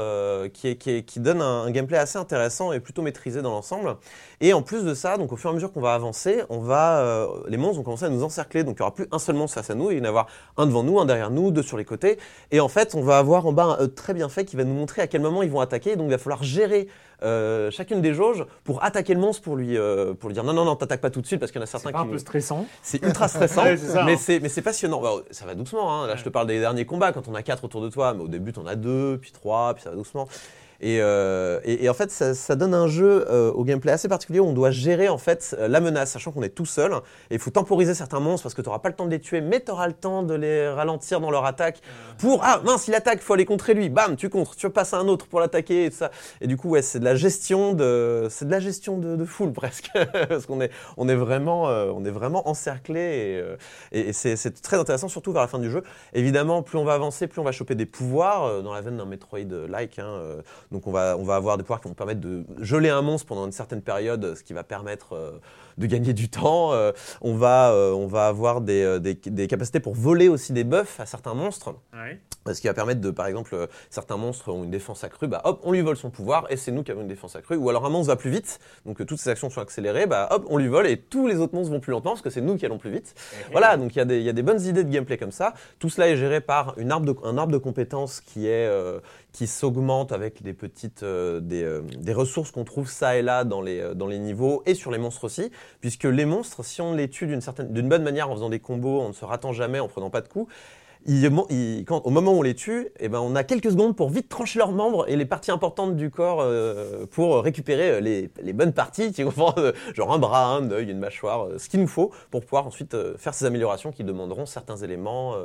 qui, est, qui, est- qui donne un, un gameplay assez intéressant et plutôt maîtrisé dans l'ensemble. Et en plus de ça, donc au fur et à mesure qu'on va avancer, on va, euh, les monstres vont commencer à nous encercler. Donc il n'y aura plus un seul monstre face à nous, il va y en avoir un devant nous, un derrière nous, deux sur les côtés. Et en fait, on va avoir en bas un HUD très bien fait qui va nous montrer à quel moment ils vont attaquer. Donc il va falloir gérer euh, chacune des jauges pour attaquer le monstre, pour lui, euh, pour lui dire non, non, non, t'attaques pas tout de suite parce qu'il y en a certains C'est pas un qui. peu stressant C'est ultra stressant, Ouais, c'est ça, mais hein. c'est mais c'est passionnant. Bah, ça va doucement. Hein. Là, je te parle des derniers combats quand on a quatre autour de toi, mais au début, on a deux, puis trois, puis ça va doucement. Et, euh, et, et en fait, ça, ça donne un jeu euh, au gameplay assez particulier où on doit gérer en fait euh, la menace, sachant qu'on est tout seul. Et il faut temporiser certains monstres parce que tu n'auras pas le temps de les tuer, mais tu auras le temps de les ralentir dans leur attaque. Pour ah mince, il attaque, faut aller contrer lui. Bam, tu contres, tu passes à un autre pour l'attaquer et tout ça. Et du coup, ouais, c'est de la gestion de, c'est de la gestion de, de foule presque, parce qu'on est, on est vraiment, euh, on est vraiment encerclé et, euh, et, c'est, c'est très intéressant, surtout vers la fin du jeu. Évidemment, plus on va avancer, plus on va choper des pouvoirs euh, dans la veine d'un Metroid-like. Hein, euh, donc on va, on va avoir des pouvoirs qui vont permettre de geler un monstre pendant une certaine période, ce qui va permettre euh, de gagner du temps. Euh, on, va, euh, on va avoir des, euh, des, des capacités pour voler aussi des buffs à certains monstres. Ouais. Ce qui va permettre de, par exemple, certains monstres ont une défense accrue, bah hop, on lui vole son pouvoir et c'est nous qui avons une défense accrue. Ou alors un monstre va plus vite, donc toutes ses actions sont accélérées, bah hop, on lui vole et tous les autres monstres vont plus lentement parce que c'est nous qui allons plus vite. Voilà, donc il y, a des- il y a des bonnes idées de gameplay comme ça. Tout cela est géré par une arbre de, un arbre de compétences qui est qui s'augmente avec des petites euh, des, euh, des ressources qu'on trouve ça et là dans les euh, dans les niveaux et sur les monstres aussi, puisque les monstres, si on les tue d'une certaine bonne manière en faisant des combos, en ne se ratant jamais, en prenant pas de coups. Ils- ils- quand- au moment où on les tue, eh ben, on a quelques secondes pour vite trancher leurs membres et les parties importantes du corps euh, pour récupérer euh, les, les bonnes parties, tu comprends euh, Genre un bras, un œil, une mâchoire, ce qu'il nous faut pour pouvoir ensuite faire ces améliorations qui demanderont certains éléments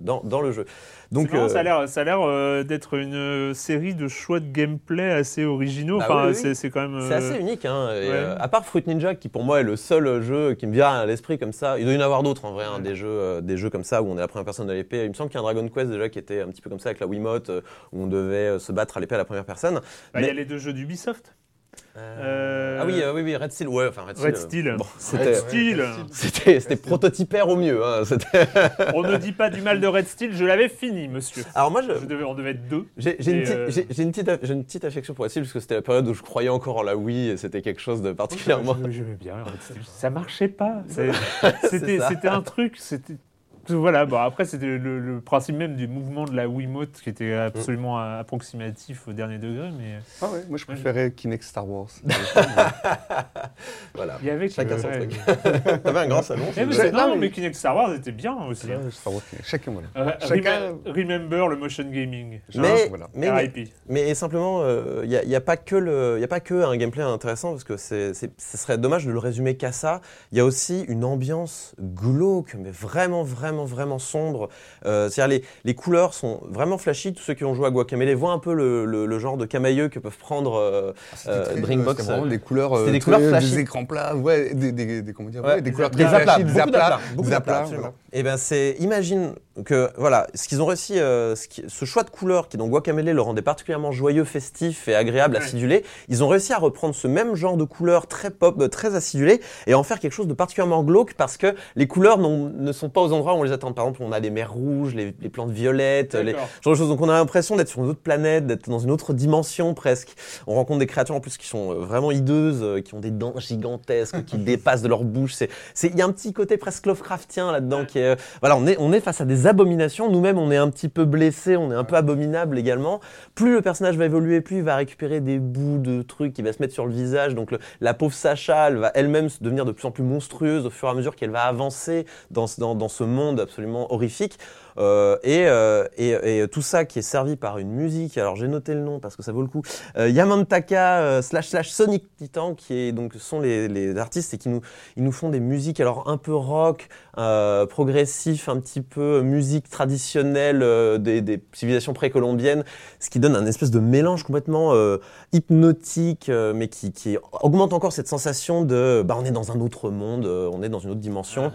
dans, dans le jeu. Donc, ça a l'air, d'être une série de choix de gameplay assez originaux. Bah enfin, oui, oui. c'est, quand même. C'est assez unique, hein. ouais. euh, à part Fruit Ninja, qui pour moi est le seul jeu qui me vient à l'esprit comme ça. Il doit y en avoir d'autres en vrai, hein, des jeux, des jeux comme ça où on est la première personne à l'épée. Il me semble qu'il y a un Dragon Quest déjà qui était un petit peu comme ça avec la Wiimote, euh, où on devait euh, se battre à l'épée à la première personne. bah, Il y a Mais- les deux jeux d'Ubisoft. Euh, Ah oui, euh, oui, oui, Red Steel, ouais, enfin Red Steel. Red euh, Steel. bon, Red c'était, Steel. c'était, c'était prototypaire au mieux. hein, c'était- on ne dit pas du mal de Red Steel, je l'avais fini, monsieur. Alors moi, je, Je devais, on devait être deux. J'ai j'ai une, euh, une petite, j'ai une petite affection pour Red Steel parce que c'était la période où je croyais encore en la Wii et c'était quelque chose de particulièrement. Je- J'aimais bien Red Steel. Ça marchait pas. C'est- C'est C'était, ça. c'était un truc. C'était. Voilà, bon, après c'était le, le principe même du mouvement de la Wiimote qui était absolument Mm. approximatif au dernier degré, mais Ah ouais, moi je préférais Kinect Star Wars. Voilà. il y avait Chacun son truc. T'avais un grand salon. Eh, mais non, mais Kinect Star Wars était bien aussi. hein. Star Wars Kinect. Chacun, voilà. Euh, Chacun- Remem- Remember le motion gaming. Mais, voilà. mais, mais, RIP. mais simplement, il n'y a, y a pas que le, y a pas que un gameplay intéressant parce que ce serait dommage de le résumer qu'à ça. Il y a aussi une ambiance glauque, mais vraiment, vraiment, vraiment sombre. Euh, c'est-à-dire les, les couleurs sont vraiment flashy. Tous ceux qui ont joué à Guacamelee voient un peu le, le- le genre de camailleux que peuvent prendre. euh, C'était Euh, très, vraiment euh, des couleurs, c'était des très- couleurs flashy. des écrans plats, ouais, des, des, des- comment dire, Ouais, ouais, des des couleurs très flashy, des aplats, des aplats, Et ben c'est, imagine euh, voilà, ce qu'ils ont réussi, euh, ce, qui- ce choix de couleur qui dans Guacamele le rendait particulièrement joyeux, festif et agréable, Ouais. acidulé, ils ont réussi à reprendre ce même genre de couleur très pop, euh, très acidulé et en faire quelque chose de particulièrement glauque parce que les couleurs ne sont pas aux endroits où on les attend. Par exemple, on a les mers rouges, les, les plantes violettes, les, genre de choses. Donc on a l'impression d'être sur une autre planète, d'être dans une autre dimension presque. On rencontre des créatures en plus qui sont euh, vraiment hideuses, qui ont des dents gigantesques, qui dépassent de leur bouche. C'est, c'est, il y a un petit côté presque Lovecraftien là-dedans qui est, euh, voilà, on est, face à des abominations. Nous-mêmes, on est un petit peu blessés, on est un peu abominable également. Plus le personnage va évoluer, plus il va récupérer des bouts de trucs, il va se mettre sur le visage. Donc la pauvre Sacha, elle va elle-même devenir de plus en plus monstrueuse au fur et à mesure qu'elle va avancer dans, ce- dans, dans ce monde absolument horrifique. Euh, et, euh, et, tout ça qui est servi par une musique. Alors j'ai noté le nom parce que ça vaut le coup. Euh, Yamantaka slash slash Sonic Titan qui donc sont les, artistes et qui nous ils nous font des musiques alors un peu rock, progressif, un petit peu musique traditionnelle des, civilisations précolombiennes, ce qui donne un espèce de mélange complètement hypnotique, mais qui, augmente encore cette sensation de bah on est dans un autre monde, on est dans une autre dimension.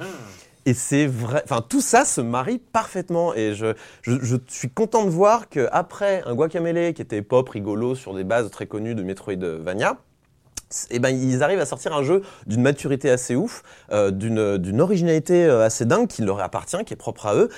Et c'est vrai, enfin tout ça se marie parfaitement. Et je, je, je suis content de voir que après un Guacamele qui était pop, rigolo, sur des bases très connues de Metroidvania, et ben ils arrivent à sortir un jeu d'une maturité assez ouf, euh, d'une d'une originalité euh, assez dingue qui leur appartient, qui est propre à eux.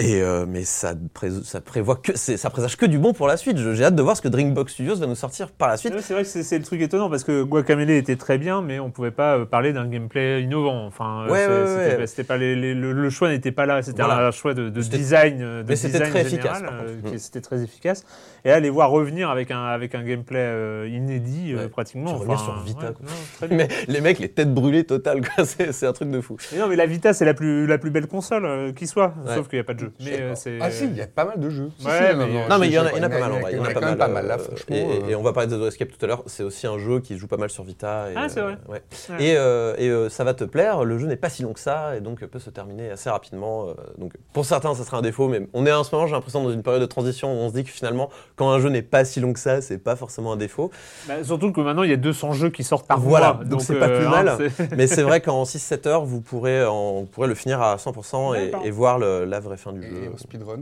Et euh, mais ça, pré- ça prévoit que ça présage que du bon pour la suite. J'ai hâte de voir ce que Drinkbox Studios va nous sortir par la suite. C'est vrai que c'est le truc étonnant parce que Guacamele était très bien, mais on pouvait pas euh, parler d'un gameplay innovant. Enfin, euh, Ouais, ouais, c'était ouais. pas- c'était pas les- les- le, le choix n'était pas là. C'était Voilà. un choix de, de design, euh, de mais c'était design très général, efficace, euh, Mm. C'était très efficace. Et là, les voir revenir avec un avec un gameplay inédit pratiquement. Enfin, sur Vita, quoi. non. Mais les mecs, les têtes brûlées totales. C'est un truc de fou. Mais non, mais la Vita, c'est la plus, la plus belle console euh, qui soit, sauf qu'il n'y a pas de jeu. Mais euh, c'est. Ah si, il y a pas mal de jeux. Si, Ouais, si, mais- Non, mais il y en a, je- il y en a pas mal en vrai. Il y en a quand pas même mal, pas mal là, euh, franchement. Et, euh, et on va parler de The Escape tout à l'heure. C'est aussi un jeu qui se joue pas mal sur Vita. Et, Ah, c'est vrai. euh, ouais. Ouais. Et, euh, et, ça va te plaire. Le jeu n'est pas si long que ça et donc peut se terminer assez rapidement. donc pour certains, ça sera un défaut, mais on est en ce moment, j'ai l'impression, dans une période de transition où on se dit que finalement, quand un jeu n'est pas si long que ça, c'est pas forcément un défaut. Bah, surtout que maintenant, il y a 200 jeux qui sortent par Voilà, mois. donc c'est pas plus hein, mal. mais c'est vrai qu'en 6-7 heures, vous pourrez, en- vous pourrez le finir à 100% et, voir la vraie fin du Et jeu. au speedrun.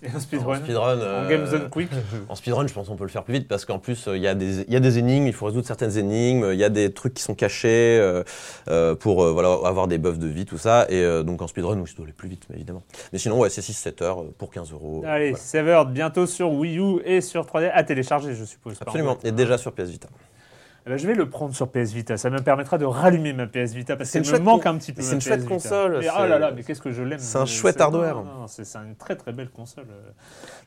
Et En speedrun. speedrun, En euh, Game Zone Quick. En speedrun, je pense qu'on peut le faire plus vite parce qu'en plus, euh, il y, a des- il y a des énigmes, il faut résoudre certaines énigmes, il y a des trucs qui sont cachés euh, euh, pour euh, voilà, avoir des buffs de vie, tout ça. Et euh, donc en speedrun, oui, je dois aller plus vite, mais évidemment. Mais sinon, ouais, c'est 6-7 heures euh, pour 15 euros. Allez, Voilà. Severed, bientôt sur Wii U et sur 3D à télécharger, je suppose. Absolument. Et déjà sur PS Vita. Eh ben, je vais le prendre sur PS Vita. Ça me permettra de rallumer ma PS Vita parce qu'elle me chouette manque con- un petit peu. c'est une chouette PS Vita. console, Et, oh c'est- là là, mais qu'est-ce que je l'aime. c'est un Euh, chouette hardware. C'est c'est une très très belle console, euh,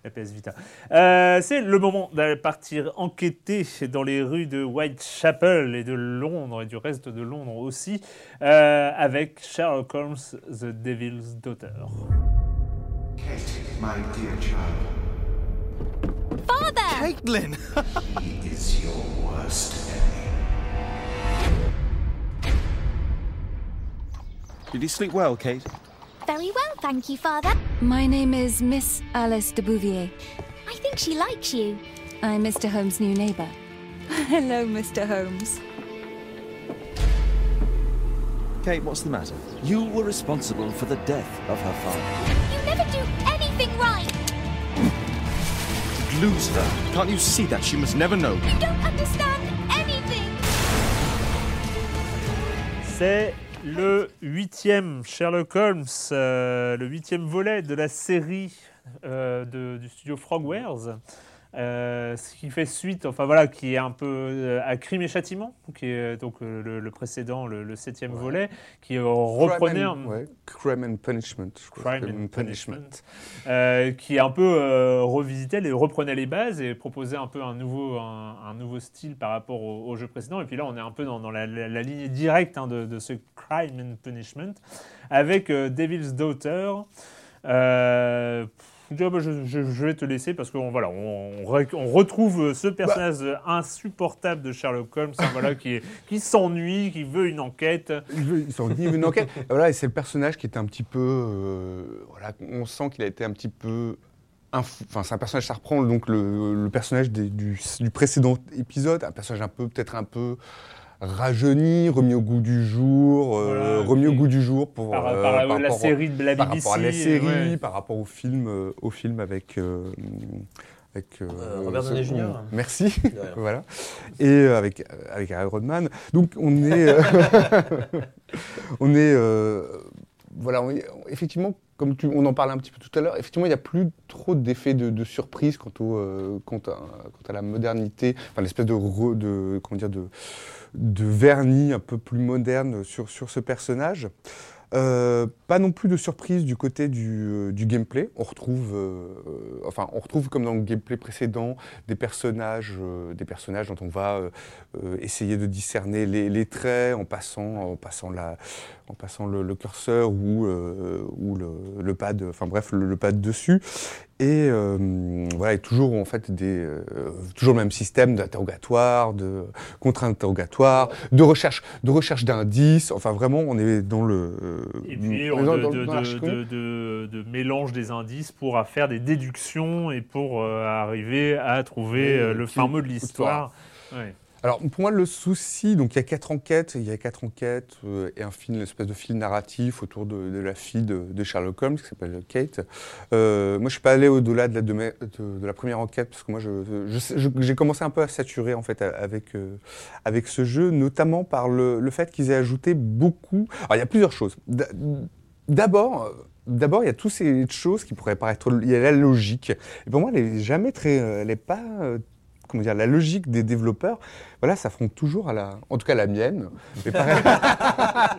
la PS Vita. Euh, c'est le moment d'aller partir enquêter dans les rues de Whitechapel et de Londres et du reste de Londres aussi euh, avec Sherlock Holmes, The Devil's Daughter. Kate, my dear child, Father! Caitlin! he is your worst enemy. Did you sleep well, Kate? Very well, thank you, Father. My name is Miss Alice de Bouvier. I think she likes you. I'm Mr. Holmes' new neighbour. Hello, Mr. Holmes. Kate, what's the matter? You were responsible for the death of her father. You never do anything right. Lose her. Can't you see that? She must never know. You don't understand anything. C'est le huitième Sherlock Holmes, euh, le huitième volet de la série euh, de- du studio Frogwares. Euh, ce qui fait suite, enfin voilà, qui est un peu euh, à Crime et Châtiment, qui est donc euh, le, le précédent, le, le septième volet, qui reprenait Crime un- and, ouais, Crime and Punishment. Crime and Punishment, qui un peu revisitait, les, reprenait les bases et proposait un peu un nouveau, un, un nouveau style par rapport au, au jeu précédent. Et puis là, on est un peu dans, dans la, la- la lignée directe hein, de, de ce Crime and Punishment avec Devil's Daughter. Euh, je, dirais, bah, je- je- je vais te laisser parce qu'on voilà, on, on re- on retrouve ce personnage insupportable de Sherlock Holmes, hein, voilà, qui, est- qui s'ennuie, qui veut une enquête. Il veut- dit une enquête. Et voilà, et c'est le personnage qui était un petit peu. euh, voilà, on sent qu'il a été un petit peu. Enfin, c'est un personnage, ça reprend donc le, le personnage des- du, du précédent épisode, un personnage un peu, peut-être un peu. Rajeuni, remis au goût du jour, euh, Voilà, remis au goût du jour pour Par, euh, par la- par la rapport- série de la par rapport à la série, ouais. par rapport au film, euh, au film avec. euh, avec Robert Downey Jr.. Merci. Voilà. Et euh, avec, avec Iron Man. Donc on est. euh, on est. euh, voilà, on est- effectivement, comme tu- on en parlait un petit peu tout à l'heure, effectivement, il n'y a plus trop d'effet de, de surprise quant, au, euh, quant, à, quant à la modernité, enfin l'espèce de, re- de, comment dire, de, de vernis un peu plus moderne sur, sur ce personnage. Euh, pas non plus de surprise du côté du, euh, gameplay. On retrouve, euh, enfin, on retrouve comme dans le gameplay précédent des personnages, des personnages dont on va essayer de discerner les, les traits en passant, en passant la, en passant le, le curseur ou, euh, ou le, le pad, enfin bref, le, le pad dessus. Et euh, voilà, et toujours en fait des, euh, toujours le même système d'interrogatoire, de contre-interrogatoire, de recherche, de recherche d'indices. Enfin vraiment, on est dans le. Et puis on est de, dans- de- dans de- de- mélange des indices pour à faire des déductions et pour arriver à trouver le mot de l'histoire. Ouais. Alors pour moi le souci, donc il y a quatre enquêtes, il y a quatre enquêtes euh, et un film, une espèce de fil narratif autour de, la fille de, de Sherlock Holmes qui s'appelle Kate. Euh, moi je suis pas allé au-delà de la, première enquête parce que moi j'ai commencé un peu à saturer en fait avec euh, avec ce jeu, notamment par le, fait qu'ils aient ajouté beaucoup. Alors il y a plusieurs choses. D'a- D'abord. D'abord, il y a toutes ces choses qui pourraient paraître. Il y a la logique. Et pour moi, elle n'est jamais très. Elle n'est pas. Comment dire, la logique des développeurs, voilà, ça s'affronte toujours à la, en tout cas la mienne. Mais, par...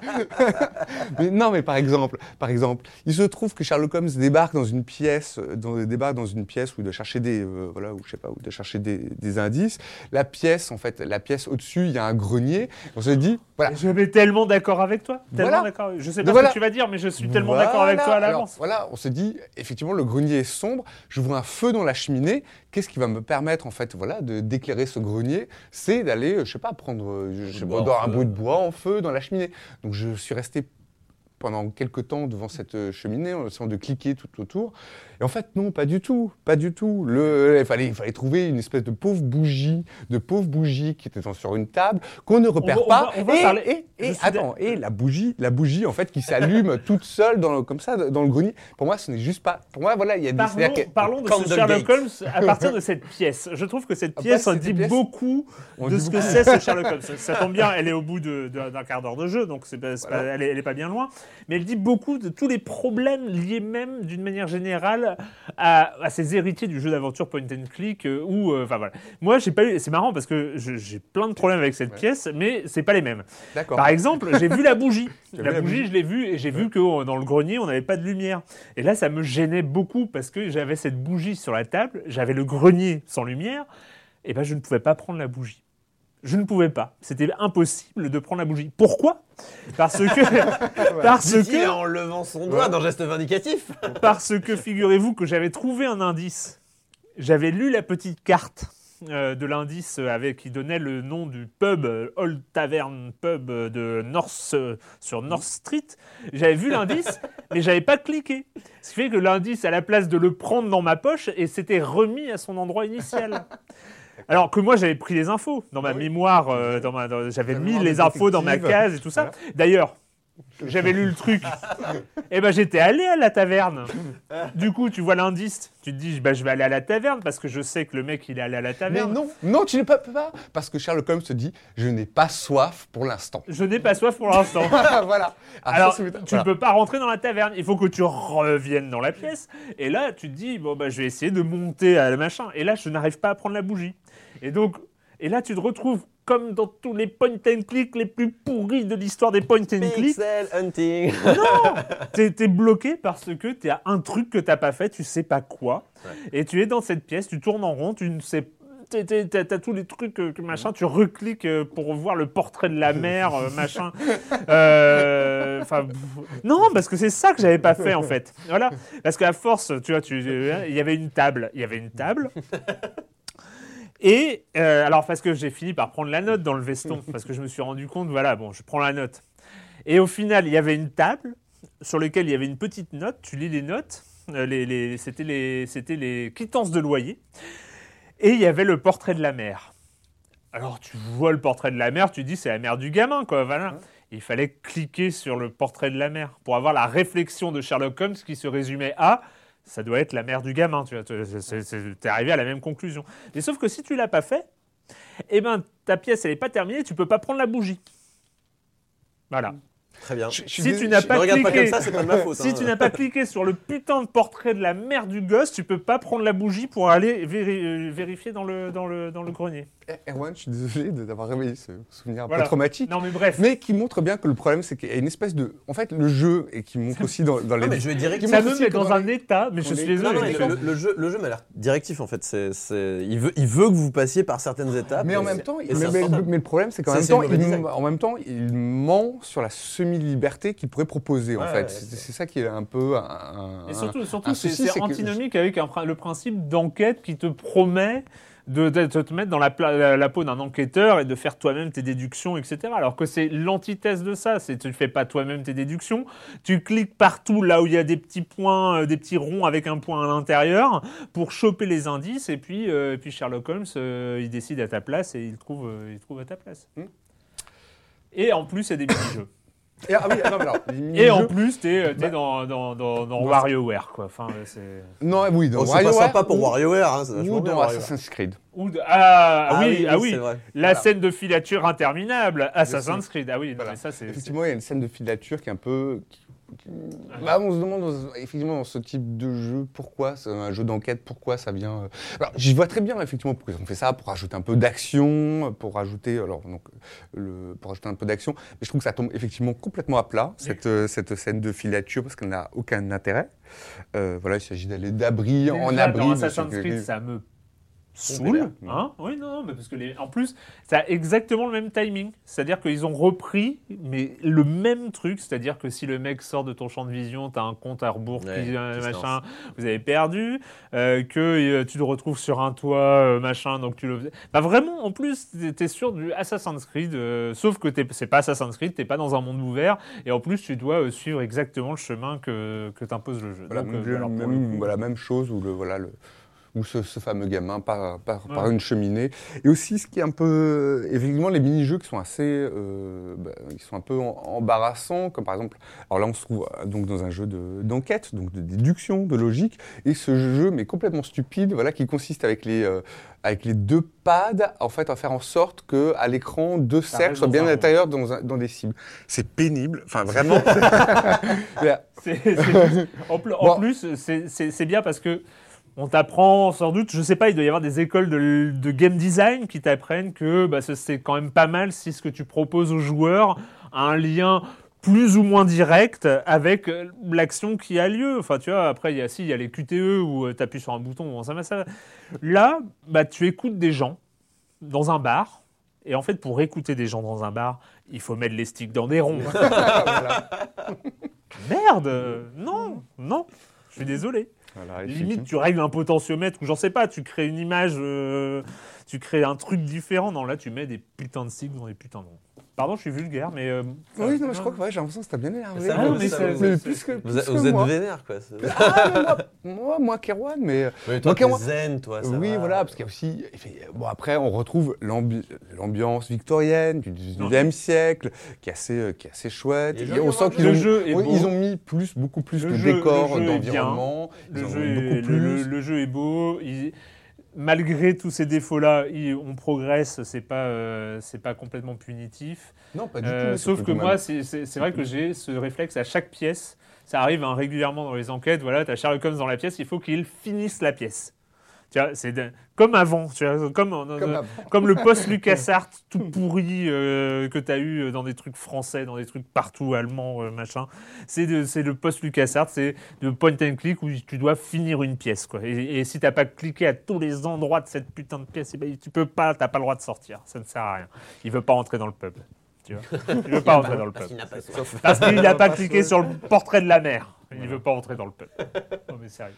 mais non, mais par exemple, par exemple, il se trouve que Sherlock Holmes débarque dans une pièce, euh, dans, débarque dans une pièce où il doit chercher des, euh, voilà, où je sais pas, où il doit chercher des, des indices. La pièce, en fait, la pièce au-dessus, il y a un grenier. On se dit, voilà, Je suis tellement d'accord avec toi. Tellement Voilà. d'accord. Je sais pas Donc ce voilà. que tu vas dire, mais je suis tellement d'accord avec toi à l'avance. Voilà, on se dit, effectivement, le grenier est sombre, je vois un feu dans la cheminée, qu'est-ce qui va me permettre, en fait, voilà, de d'éclairer ce grenier? C'est d'aller, euh, je sais pas, prendre euh, je, sais pas, dans un bout de bois en feu dans la cheminée. Donc je suis resté pendant quelques temps devant cette euh, cheminée en essayant de cliquer tout autour. Et en fait, non, pas du tout, pas du tout. Le, il, fallait, il fallait trouver une espèce de pauvre bougie, de pauvre bougie qui était sur une table, qu'on ne repère va- on pas. va- on va et, parler- et- je et- suis attends, et la bougie, la bougie en fait qui s'allume toute seule dans le- comme ça dans le grenier. Pour moi, ce n'est juste pas. Pour moi, voilà, il y a des. Parlons, que- parlons de ce. Sherlock Holmes à partir de cette pièce. Je trouve que cette Ah bah, pièce en dit beaucoup on de dit ce que c'est ce Sherlock Holmes. Ça tombe bien, elle est au bout d'un quart d'heure de jeu, donc c'est pas- c'est pas- Voilà. elle, est, elle est pas bien loin. Mais elle dit beaucoup de tous les problèmes liés même d'une manière générale à, à ces héritiers du jeu d'aventure point and click. euh, où, euh, enfin voilà. Moi, j'ai pas eu. C'est marrant parce que j'ai plein de problèmes avec cette Ouais. pièce, mais c'est pas les mêmes. Par exemple, j'ai vu la bougie. La bougie je l'ai vue et j'ai vu que oh, dans le grenier, on n'avait pas de lumière. Et là, ça me gênait beaucoup parce que j'avais cette bougie sur la table, j'avais le grenier sans lumière, et ben je ne pouvais pas prendre la bougie. Je ne pouvais pas. C'était impossible de prendre la bougie. Pourquoi? Parce que, parce que, en levant son doigt d'un geste vindicatif. parce que figurez-vous que j'avais trouvé un indice. J'avais lu la petite carte euh, de l'indice avec qui donnait le nom du pub euh, Old Tavern Pub euh, de North euh, sur North Street. J'avais vu l'indice, mais j'avais pas cliqué. Ce qui fait que l'indice, à la place de le prendre dans ma poche, et s'était remis à son endroit initial. Alors que moi j'avais pris les infos dans ma Ah oui. mémoire, euh, dans ma, dans- j'avais mis les infos dans ma case et tout ça. D'ailleurs, j'avais lu le truc. Et ben j'étais allé à la taverne. Du coup, tu vois l'indice, tu te dis bah, je vais aller à la taverne parce que je sais que le mec il est allé à la Mais taverne. non, non, tu ne peux pas. Parce que Sherlock Holmes se dit Je n'ai pas soif pour l'instant. Je n'ai pas soif pour l'instant. voilà. Ah, Alors, tu ne voilà. peux pas rentrer dans la taverne. Il faut que tu reviennes dans la pièce. Et là, tu te dis, bon, bah, je vais essayer de monter à la machin. Et là, je n'arrive pas à prendre la bougie. Et donc, et là, tu te retrouves comme dans tous les point and click les plus pourris de l'histoire des point and click. Pixel hunting. T'es t'es bloqué parce que tu as un truc que t'as pas fait, tu sais pas quoi. Et tu es dans cette pièce, tu tournes en rond, tu ne sais t'es- t'es- T'as tous les trucs euh, que machin, tu recliques euh, pour voir le portrait de la mer, euh, machin. Euh, non, parce que c'est ça que j'avais pas fait en fait. Voilà, parce qu'à force, tu vois, tu, il y avait une table, il y avait une table. Et euh, alors parce que j'ai fini par prendre la note dans le veston, parce que je me suis rendu compte, voilà, bon, je prends la note. Et au final, il y avait une table sur laquelle il y avait une petite note. Tu lis les notes. euh, les, les- c'était les, c'était les quittances de loyer. Et il y avait le portrait de la mer. Alors tu vois le portrait de la mère, tu dis c'est la mère du gamin, quoi. Voilà. Il fallait cliquer sur le portrait de la mère pour avoir la réflexion de Sherlock Holmes qui se résumait à ça doit être la mère du gamin. Tu vois, t'es arrivé à la même conclusion. Mais sauf que si tu l'as pas fait, eh ben ta pièce elle est pas terminée, tu peux pas prendre la bougie. Voilà. Très bien. Je- je suis Si tu n'as pas cliqué, comme ça, c'est pas de ma faute. si hein. tu n'as pas cliqué sur le putain de portrait de la mère du gosse, tu peux pas prendre la bougie pour aller véri- euh, vérifier dans le, dans le, dans le grenier. Eh, Erwan, je suis désolé d'avoir réveillé ce souvenir un Voilà. peu traumatique. Non mais bref. Mais qui montre bien que le problème, c'est qu'il y a une espèce de. En fait, le jeu, et qui montre aussi dans, dans les. Non, mais je vais direct. ça me met dans dans un état, mais je suis désolé. non, mais le, le jeu, le jeu m'a l'air directif en fait. C'est, il, veut, il veut que vous passiez par certaines étapes. Mais en même temps, mais, mais- le problème, c'est qu'en même, temps, il, en même temps, il ment sur la semi-liberté qu'il pourrait proposer, en fait. ouais, c'est ça qui est un peu un. Et surtout, surtout c'est que- antinomique avec un le principe d'enquête qui te promet de, de- de te mettre dans la, pla- la- la peau d'un enquêteur et de faire toi-même tes déductions, etc. Alors que c'est l'antithèse de ça. C'est tu ne fais pas toi-même tes déductions. Tu cliques partout là où il y a des petits points, euh, des petits ronds avec un point à l'intérieur pour choper les indices. Et puis, euh, et puis Sherlock Holmes, euh, il décide à ta place et il trouve, il trouve à ta place. Hmm. Et en plus, il y a des mini-jeux. Et, ah oui, ah non, mais alors, les Et en plus, t'es es Bah. dans, dans, dans, WarioWare, quoi. Enfin, c'est... Non, oui, dans Oh, c'est pas sympa pour ou- WarioWare. Hein, Ou dans. Assassin's Creed. Ou de- Ah, Ah oui, ah oui. c'est vrai. La Voilà. scène de filature interminable, Assassin's Creed. Ah oui, non, Voilà. mais ça c'est. Effectivement, il y a une scène de filature qui est un peu. qui- Bah, on se demande, effectivement, dans ce type de jeu, pourquoi un jeu d'enquête, pourquoi ça vient. euh, Alors, j'y vois très bien, effectivement, pourquoi ils ont fait ça, pour rajouter un peu d'action, pour rajouter, alors, donc, le, pour rajouter un peu d'action. Mais je trouve que ça tombe effectivement complètement à plat, cette, euh, cette scène de filature, parce qu'elle n'a aucun intérêt. Euh, voilà, il s'agit d'aller d'abri en abri. Dans Assassin's Creed, ça me. Saoule. Hein? Oui, non, mais parce que les... en plus, ça a exactement le même timing. C'est-à-dire qu'ils ont repris, mais le même truc. C'est-à-dire que si le mec sort de ton champ de vision, t'as un compte à rebours Ouais, qui, euh, machin, vous avez perdu, euh, que euh, tu le retrouves sur un toit, euh, machin, donc tu le. Bah vraiment, en plus, t'es- t'es sur du Assassin's Creed, euh, sauf que t'es- c'est pas Assassin's Creed, t'es pas dans un monde ouvert, et en plus, tu dois euh, suivre exactement le chemin que, que t'impose le jeu. Voilà, Donc, même, euh, alors, voilà, même chose où, le, voilà, le, où ce, ce fameux gamin Ouais. par une cheminée. Et aussi, ce qui est un peu. Effectivement, les mini-jeux qui sont assez. euh, bah, qui sont un peu embarrassants, comme par exemple. Alors là, on se trouve euh, donc dans un jeu de- d'enquête, donc de déduction, de logique. Et ce jeu, mais complètement stupide, voilà, qui consiste avec les. euh, avec les deux pads, en fait, à faire en sorte que à l'écran, deux cercles soient bien à l'intérieur dans, des cibles. C'est pénible, enfin vraiment. En, plus, c'est bien parce que on t'apprend sans doute, je sais pas, il doit y avoir des écoles de, de game design qui t'apprennent que bah, c'est quand même pas mal si ce que tu proposes aux joueurs a un lien plus ou moins direct avec euh, l'action qui a lieu. Enfin, tu vois, après, il y a, si, il y a les QTE où tu appuies sur un bouton, ça, va, ça va. Là, bah, tu écoutes des gens dans un bar. Et en fait, pour écouter des gens dans un bar, il faut mettre les sticks dans des ronds. Merde euh, Non, non, je suis désolé. Limite, tu règles un potentiomètre ou j'en sais pas, tu crées une image, euh, tu crées un truc différent. Non, là, tu mets des putains de sticks dans des putains de ronds. Pardon, je suis vulgaire, mais. euh, Oui, non, mais je crois que ouais, j'ai l'impression que ça t'a bien énervé. Ça, Ah, vous- mais ça, c'est- Mais plus que, Vous, plus êtes- que vous êtes moi. vénère, quoi. c'est- Ah, mais moi, moi, moi, Kerwan, mais. Oui, toi, t'es moi- zen, toi. ça oui, va. voilà, parce qu'il y a aussi. Bon, après, on retrouve l'ambi- l'ambiance victorienne du 19e siècle, qui est assez, euh, qui est assez chouette. Et Et on sent qu'ils le ont, jeu est oui, beau. ils ont mis plus, beaucoup plus Le de jeu- décors, le jeu est d'environnement. Le Ils en jeu, ont est, beaucoup le- plus. le- le jeu est beau. il- malgré tous ces défauts-là, on progresse. C'est pas, euh, c'est pas complètement punitif. Non, pas du Euh, tout. sauf que moi, c'est vrai que j'ai ce réflexe à chaque pièce. Ça arrive hein, régulièrement dans les enquêtes. Voilà, tu as Sherlock Holmes dans la pièce, il faut qu'il finisse la pièce. Tu vois, c'est de- comme avant, tu vois, comme, en- Comme euh, avant. comme le post LucasArts tout pourri euh, que tu as eu dans des trucs français, dans des trucs partout, allemands, euh, machin. C'est le post LucasArts, c'est le point and click où tu dois finir une pièce. Quoi. Et, et si tu pas cliqué à tous les endroits de cette putain de pièce, eh ben, tu peux pas, t'as pas le droit de sortir. Ça ne sert à rien. Il veut pas entrer dans le pub. Tu vois Il veut pas entrer dans le pub. Parce qu'il n'a pas cliqué sur le portrait de la mère. Il veut pas entrer dans le pub. Non mais sérieux.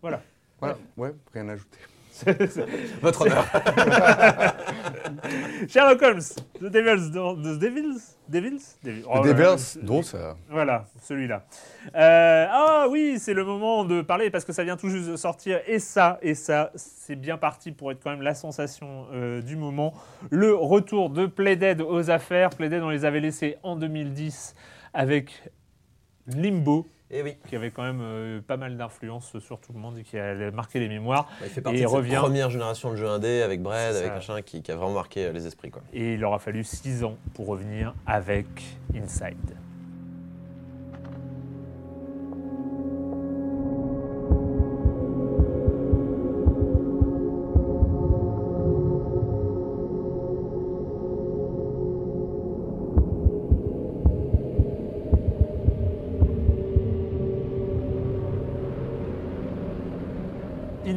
Voilà. Voilà, ouais, rien à ajouter. Votre honneur. Sherlock Holmes, The Devils, The Devils, Devils, Devils. Oh, Devils, donc ça. Voilà, celui-là. Euh, ah oui, c'est le moment de parler parce que ça vient tout juste de sortir. Et ça, et ça, c'est bien parti pour être quand même la sensation euh, du moment. Le retour de Playdead aux affaires. Playdead, on les avait laissés en 2010 avec Limbo, Et oui, qui avait quand même euh, pas mal d'influence sur tout le monde et qui a marqué les mémoires. bah, il fait partie de cette revient. première génération de jeux indés avec Bread, avec machin, qui, qui a vraiment marqué euh, les esprits. Quoi. Et il aura fallu 6 ans pour revenir avec Inside.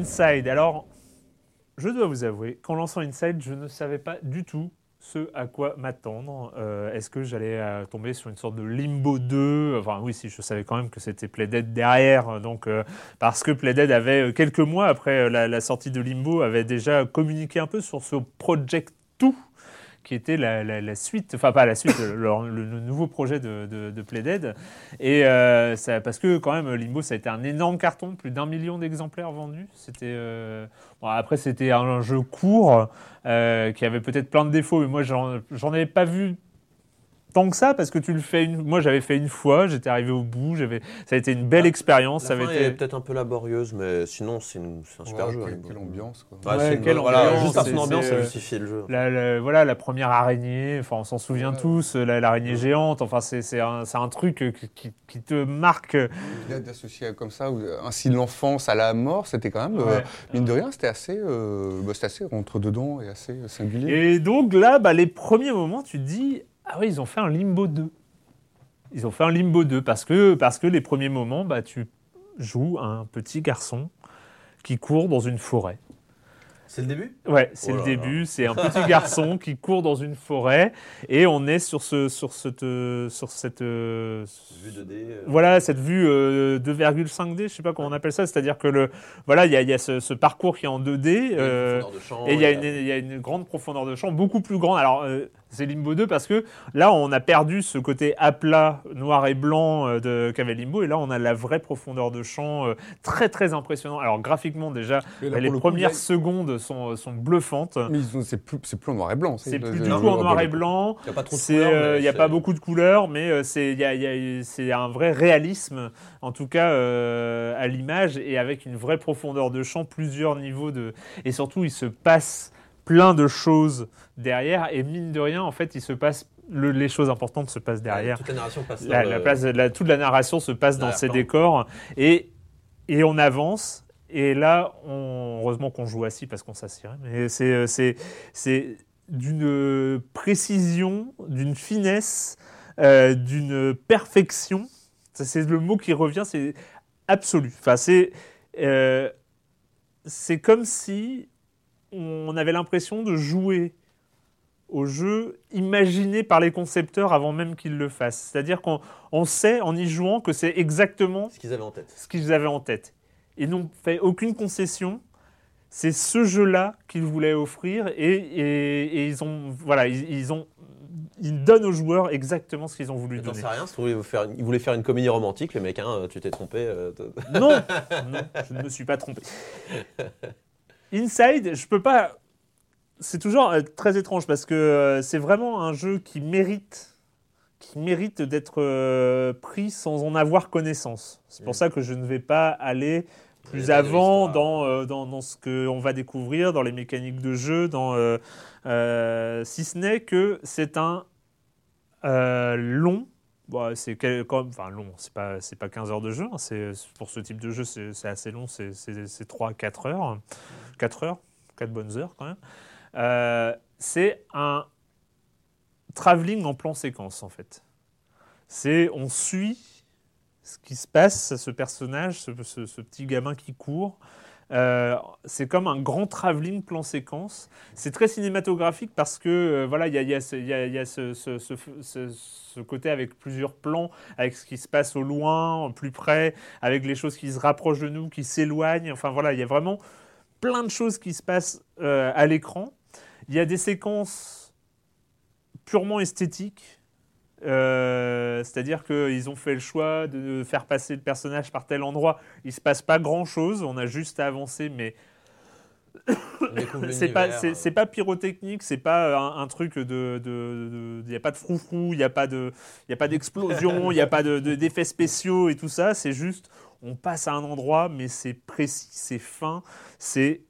Inside. Alors, je dois vous avouer qu'en lançant Inside, je ne savais pas du tout ce à quoi m'attendre. Euh, Est-ce que j'allais euh, tomber sur une sorte de Limbo 2 Enfin, oui, si, je savais quand même que c'était Playdead derrière. Donc, euh, parce que Playdead avait, quelques mois après la, sortie de Limbo, avait déjà communiqué un peu sur ce Project 2 qui était la, suite, enfin pas la suite, le, nouveau projet de, de, Playdead. Et euh, ça, parce que quand même, Limbo, ça a été un énorme carton, plus d'un million d'exemplaires vendus. C'était, euh, après, c'était un jeu court euh, qui avait peut-être plein de défauts, mais moi, j'en avais pas vu tant que ça parce que tu le fais une. Moi, j'avais fait une fois, j'étais arrivé au bout, j'avais, ça a été une belle Ah, expérience. La Ça avait fin été. est peut-être un peu laborieuse, mais sinon, c'est une- c'est un super Ouais, jeu. quelle, hein. quelle ambiance, quoi. Ouais, Ouais, c'est une quelle voilà, ambiance, juste ambiance, ça euh, justifie le jeu. La, la- voilà, la première araignée, enfin, on s'en souvient Ouais. tous, la- l'araignée géante, enfin, c'est c'est un, c'est un truc euh, qui, qui- qui te marque. D'associer comme ça, ou- ainsi l'enfance à la mort, c'était quand même, euh, mine de rien, c'était assez, euh, bah, c'était assez rentre-dedans et assez euh, singulier. Et donc là, bah, les premiers moments, tu te dis, ah oui, ils ont fait un Limbo 2. Ils ont fait un Limbo 2 parce que, parce que les premiers moments, bah, tu joues un petit garçon qui court dans une forêt. C'est le début? Ouais, c'est Oh le là début. C'est un petit garçon qui court dans une forêt et on est sur ce, sur cette, euh, sur cette, euh, Vue 2D. euh, voilà, cette vue euh, 2,5D, je sais pas comment on appelle ça. C'est-à-dire que le, voilà, il y a, il y a ce, ce parcours qui est en 2D. il y a une euh, profondeur de champ, et il y, a y a une grande profondeur de champ, beaucoup plus grande. Alors, euh, c'est Limbo 2 parce que là, on a perdu ce côté à plat, noir et blanc euh, de qu'avait Limbo. Et là, on a la vraie profondeur de champ, euh, très, très impressionnant. Alors, graphiquement, déjà, là, les le premières secondes sont, sont bluffantes. Mais c'est plus, en noir et blanc. C'est plus du tout en noir et blanc. Il n'y a pas trop de C'est, couleurs, euh, mais Il n'y a c'est- pas beaucoup de couleurs, mais euh, c'est il y a- il y a- c'est un vrai réalisme, en tout cas euh, à l'image, et avec une vraie profondeur de champ, plusieurs niveaux de... Et surtout, il se passe plein de choses derrière, et mine de rien, en fait, il se passe... le- les choses importantes se passent derrière. Toute la narration passe La, place, la- toute la narration se passe dans ces décors, et, et on avance. Et là, on, heureusement qu'on joue assis parce qu'on s'assirait, mais c'est, euh, c'est, c'est d'une précision, d'une finesse, euh, d'une perfection. C'est le mot qui revient, c'est absolu. Enfin, c'est, euh, c'est comme si on avait l'impression de jouer au jeu imaginé par les concepteurs avant même qu'ils le fassent. C'est-à-dire qu'on on sait en y jouant que c'est exactement Ce qu'ils avaient en tête. ce qu'ils avaient en tête. Ils n'ont fait aucune concession. C'est ce jeu-là qu'ils voulaient offrir et, et- et ils ont voilà ils, ils ont ils donnent aux joueurs exactement ce qu'ils ont voulu donner. sais rien, ils voulaient faire ils voulaient faire une comédie romantique, les mecs, hein, tu t'es trompé. euh, Non, non, je ne me suis pas trompé. Inside, je peux pas. C'est toujours euh, très étrange parce que euh, c'est vraiment un jeu qui mérite, qui mérite d'être euh, pris sans en avoir connaissance. C'est pour Mm. ça que je ne vais pas aller plus avant dans, dans, dans ce qu'on va découvrir, dans les mécaniques de jeu, dans, si ce n'est que c'est un long. Bon, c'est quel- comme, enfin long, c'est pas c'est pas 15 heures de jeu. hein, c'est pour ce type de jeu, c'est c'est assez long. C'est c'est- c'est 3 4 heures, 4 heures, 4 bonnes heures quand même. Euh, c'est un travelling en plan séquence en fait. C'est on suit ce qui se passe, ce personnage, ce- ce petit gamin qui court. Euh, c'est comme un grand travelling plan séquence. C'est très cinématographique parce que euh, voilà, il y a, ce côté avec plusieurs plans, avec ce qui se passe au loin, plus près, avec les choses qui se rapprochent de nous, qui s'éloignent. Enfin voilà, il y a vraiment plein de choses qui se passent euh, à l'écran. Il y a des séquences purement esthétiques. Euh, C'est-à-dire qu'ils ont fait le choix de faire passer le personnage par tel endroit. Il se passe pas grand-chose. On a juste à avancer, mais découvre c'est pas, c'est, pyrotechnique, c'est pas euh, un, un truc de, il y a pas de froufrou, il y a pas de, il y a pas d'explosion, il y a pas de, de- d'effets spéciaux et tout ça. C'est juste, on passe à un endroit, mais c'est précis, c'est fin, c'est,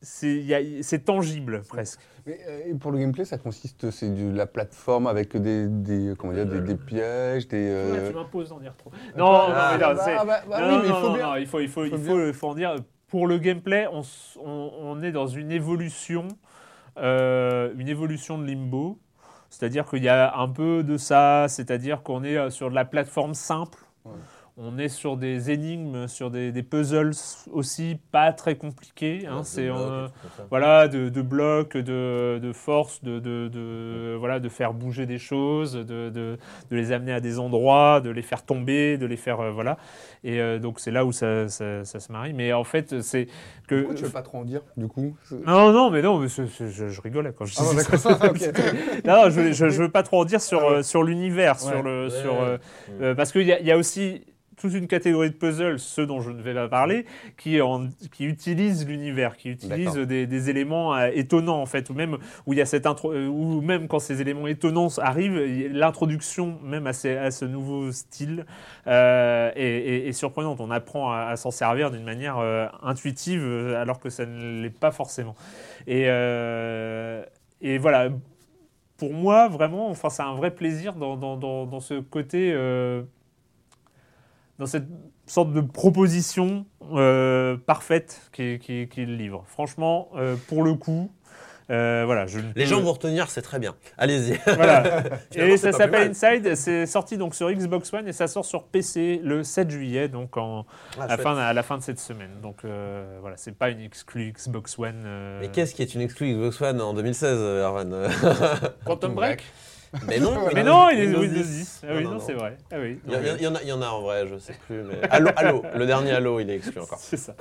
c'est, tangible presque. Mais, euh, et pour le gameplay, ça consiste, c'est de la plateforme avec des, des, comment dire, des, des pièges, des. euh, m'imposes d'en dire trop. Non, non, mais non, c'est- non, oui, non, mais il faut il faut, il faut, il faut, il faut en dire. Pour le gameplay, on, on- on est dans une évolution, euh, une évolution de Limbo. C'est-à-dire qu'il y a un peu de ça, c'est-à-dire qu'on est sur de la plateforme simple. Ouais. On est sur des énigmes, sur des, des puzzles aussi pas très compliqués. hein. Ouais, c'est euh, voilà, de, de blocs, de, de force, de, de, de- voilà, de faire bouger des choses, de, de, de les amener à des endroits, de les faire tomber, de les faire euh, voilà. Et euh, donc c'est là où ça, ça, ça se marie. Mais en fait, c'est que Pourquoi tu veux pas trop en dire, du coup? Non, non, mais non, mais c'est- c'est- je, je rigolais quand je Ah, ça. d'accord. Ok. non, non, je, je, je veux pas trop en dire sur, sur l'univers, sur le, Ouais, sur, ouais. euh, euh, parce qu'il y, y a aussi toute une catégorie de puzzles, ceux dont je ne vais pas parler, qui, en, qui utilisent l'univers, qui utilisent des, des éléments euh, étonnants en fait, ou même où il y a cette intro, euh, ou même quand ces éléments étonnants arrivent, l'introduction même à, ces- à ce nouveau style euh, est, est- est surprenante. On apprend à, à s'en servir d'une manière euh, intuitive, alors que ça ne l'est pas forcément. Et, et voilà, pour moi, vraiment, enfin, c'est un vrai plaisir dans, dans, dans, dans ce côté, dans cette sorte de proposition euh, parfaite qui, qui, qui le livre. Franchement, euh, pour le coup, euh, voilà, je Les gens vont retenir, c'est très bien. Allez-y. voilà. Et ça s'appelle. Inside. C'est sorti donc sur Xbox One et ça sort sur PC le 7 juillet, donc en, Ah, à, la fin, à la fin de cette semaine. Donc euh, voilà, c'est pas une exclue Xbox One. euh, Mais qu'est-ce qui est une exclue Xbox One en 2016, euh, Erwan Quantum Break Mais non, Mais non, il est Windows Windows 10. 10. Ah oui, non, non, non. c'est vrai. Ah oui. Il y, en- y en a, il y en a en vrai, je sais plus. Mais... Halo, le dernier Halo, il est exclu encore. C'est ça.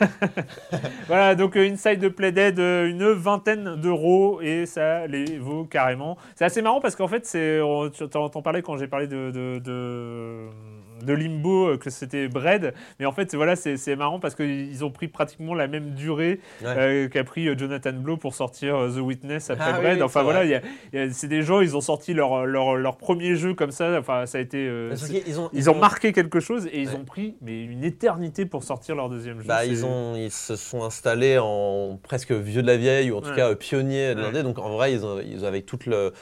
voilà, donc euh, Inside de Playdead, euh, une vingtaine d'euros et ça les vaut carrément. C'est assez marrant parce qu'en fait, c'est, on- tu t'en t'en parlais quand j'ai parlé de, de, de, de Limbo, euh, que c'était Bread. Mais en fait, voilà, c'est marrant parce qu'ils ont pris pratiquement la même durée Ouais. euh, qu'a pris euh, Jonathan Blow pour sortir The Witness après Ah Bread. oui, enfin voilà, c'est des gens, ils ont sorti leur, leur, leur premier jeu comme ça. Enfin, ça a été. qu'ils ont, ils ont marqué quelque chose et ils Ouais. ont pris mais une éternité pour sortir leur deuxième jeu. Bah, ils, ont, ils se sont installés en presque vieux de la vieille, ou en tout Ouais. cas pionniers de Ouais. l'indé. Donc en vrai, ils, ont, ils avaient toute, le,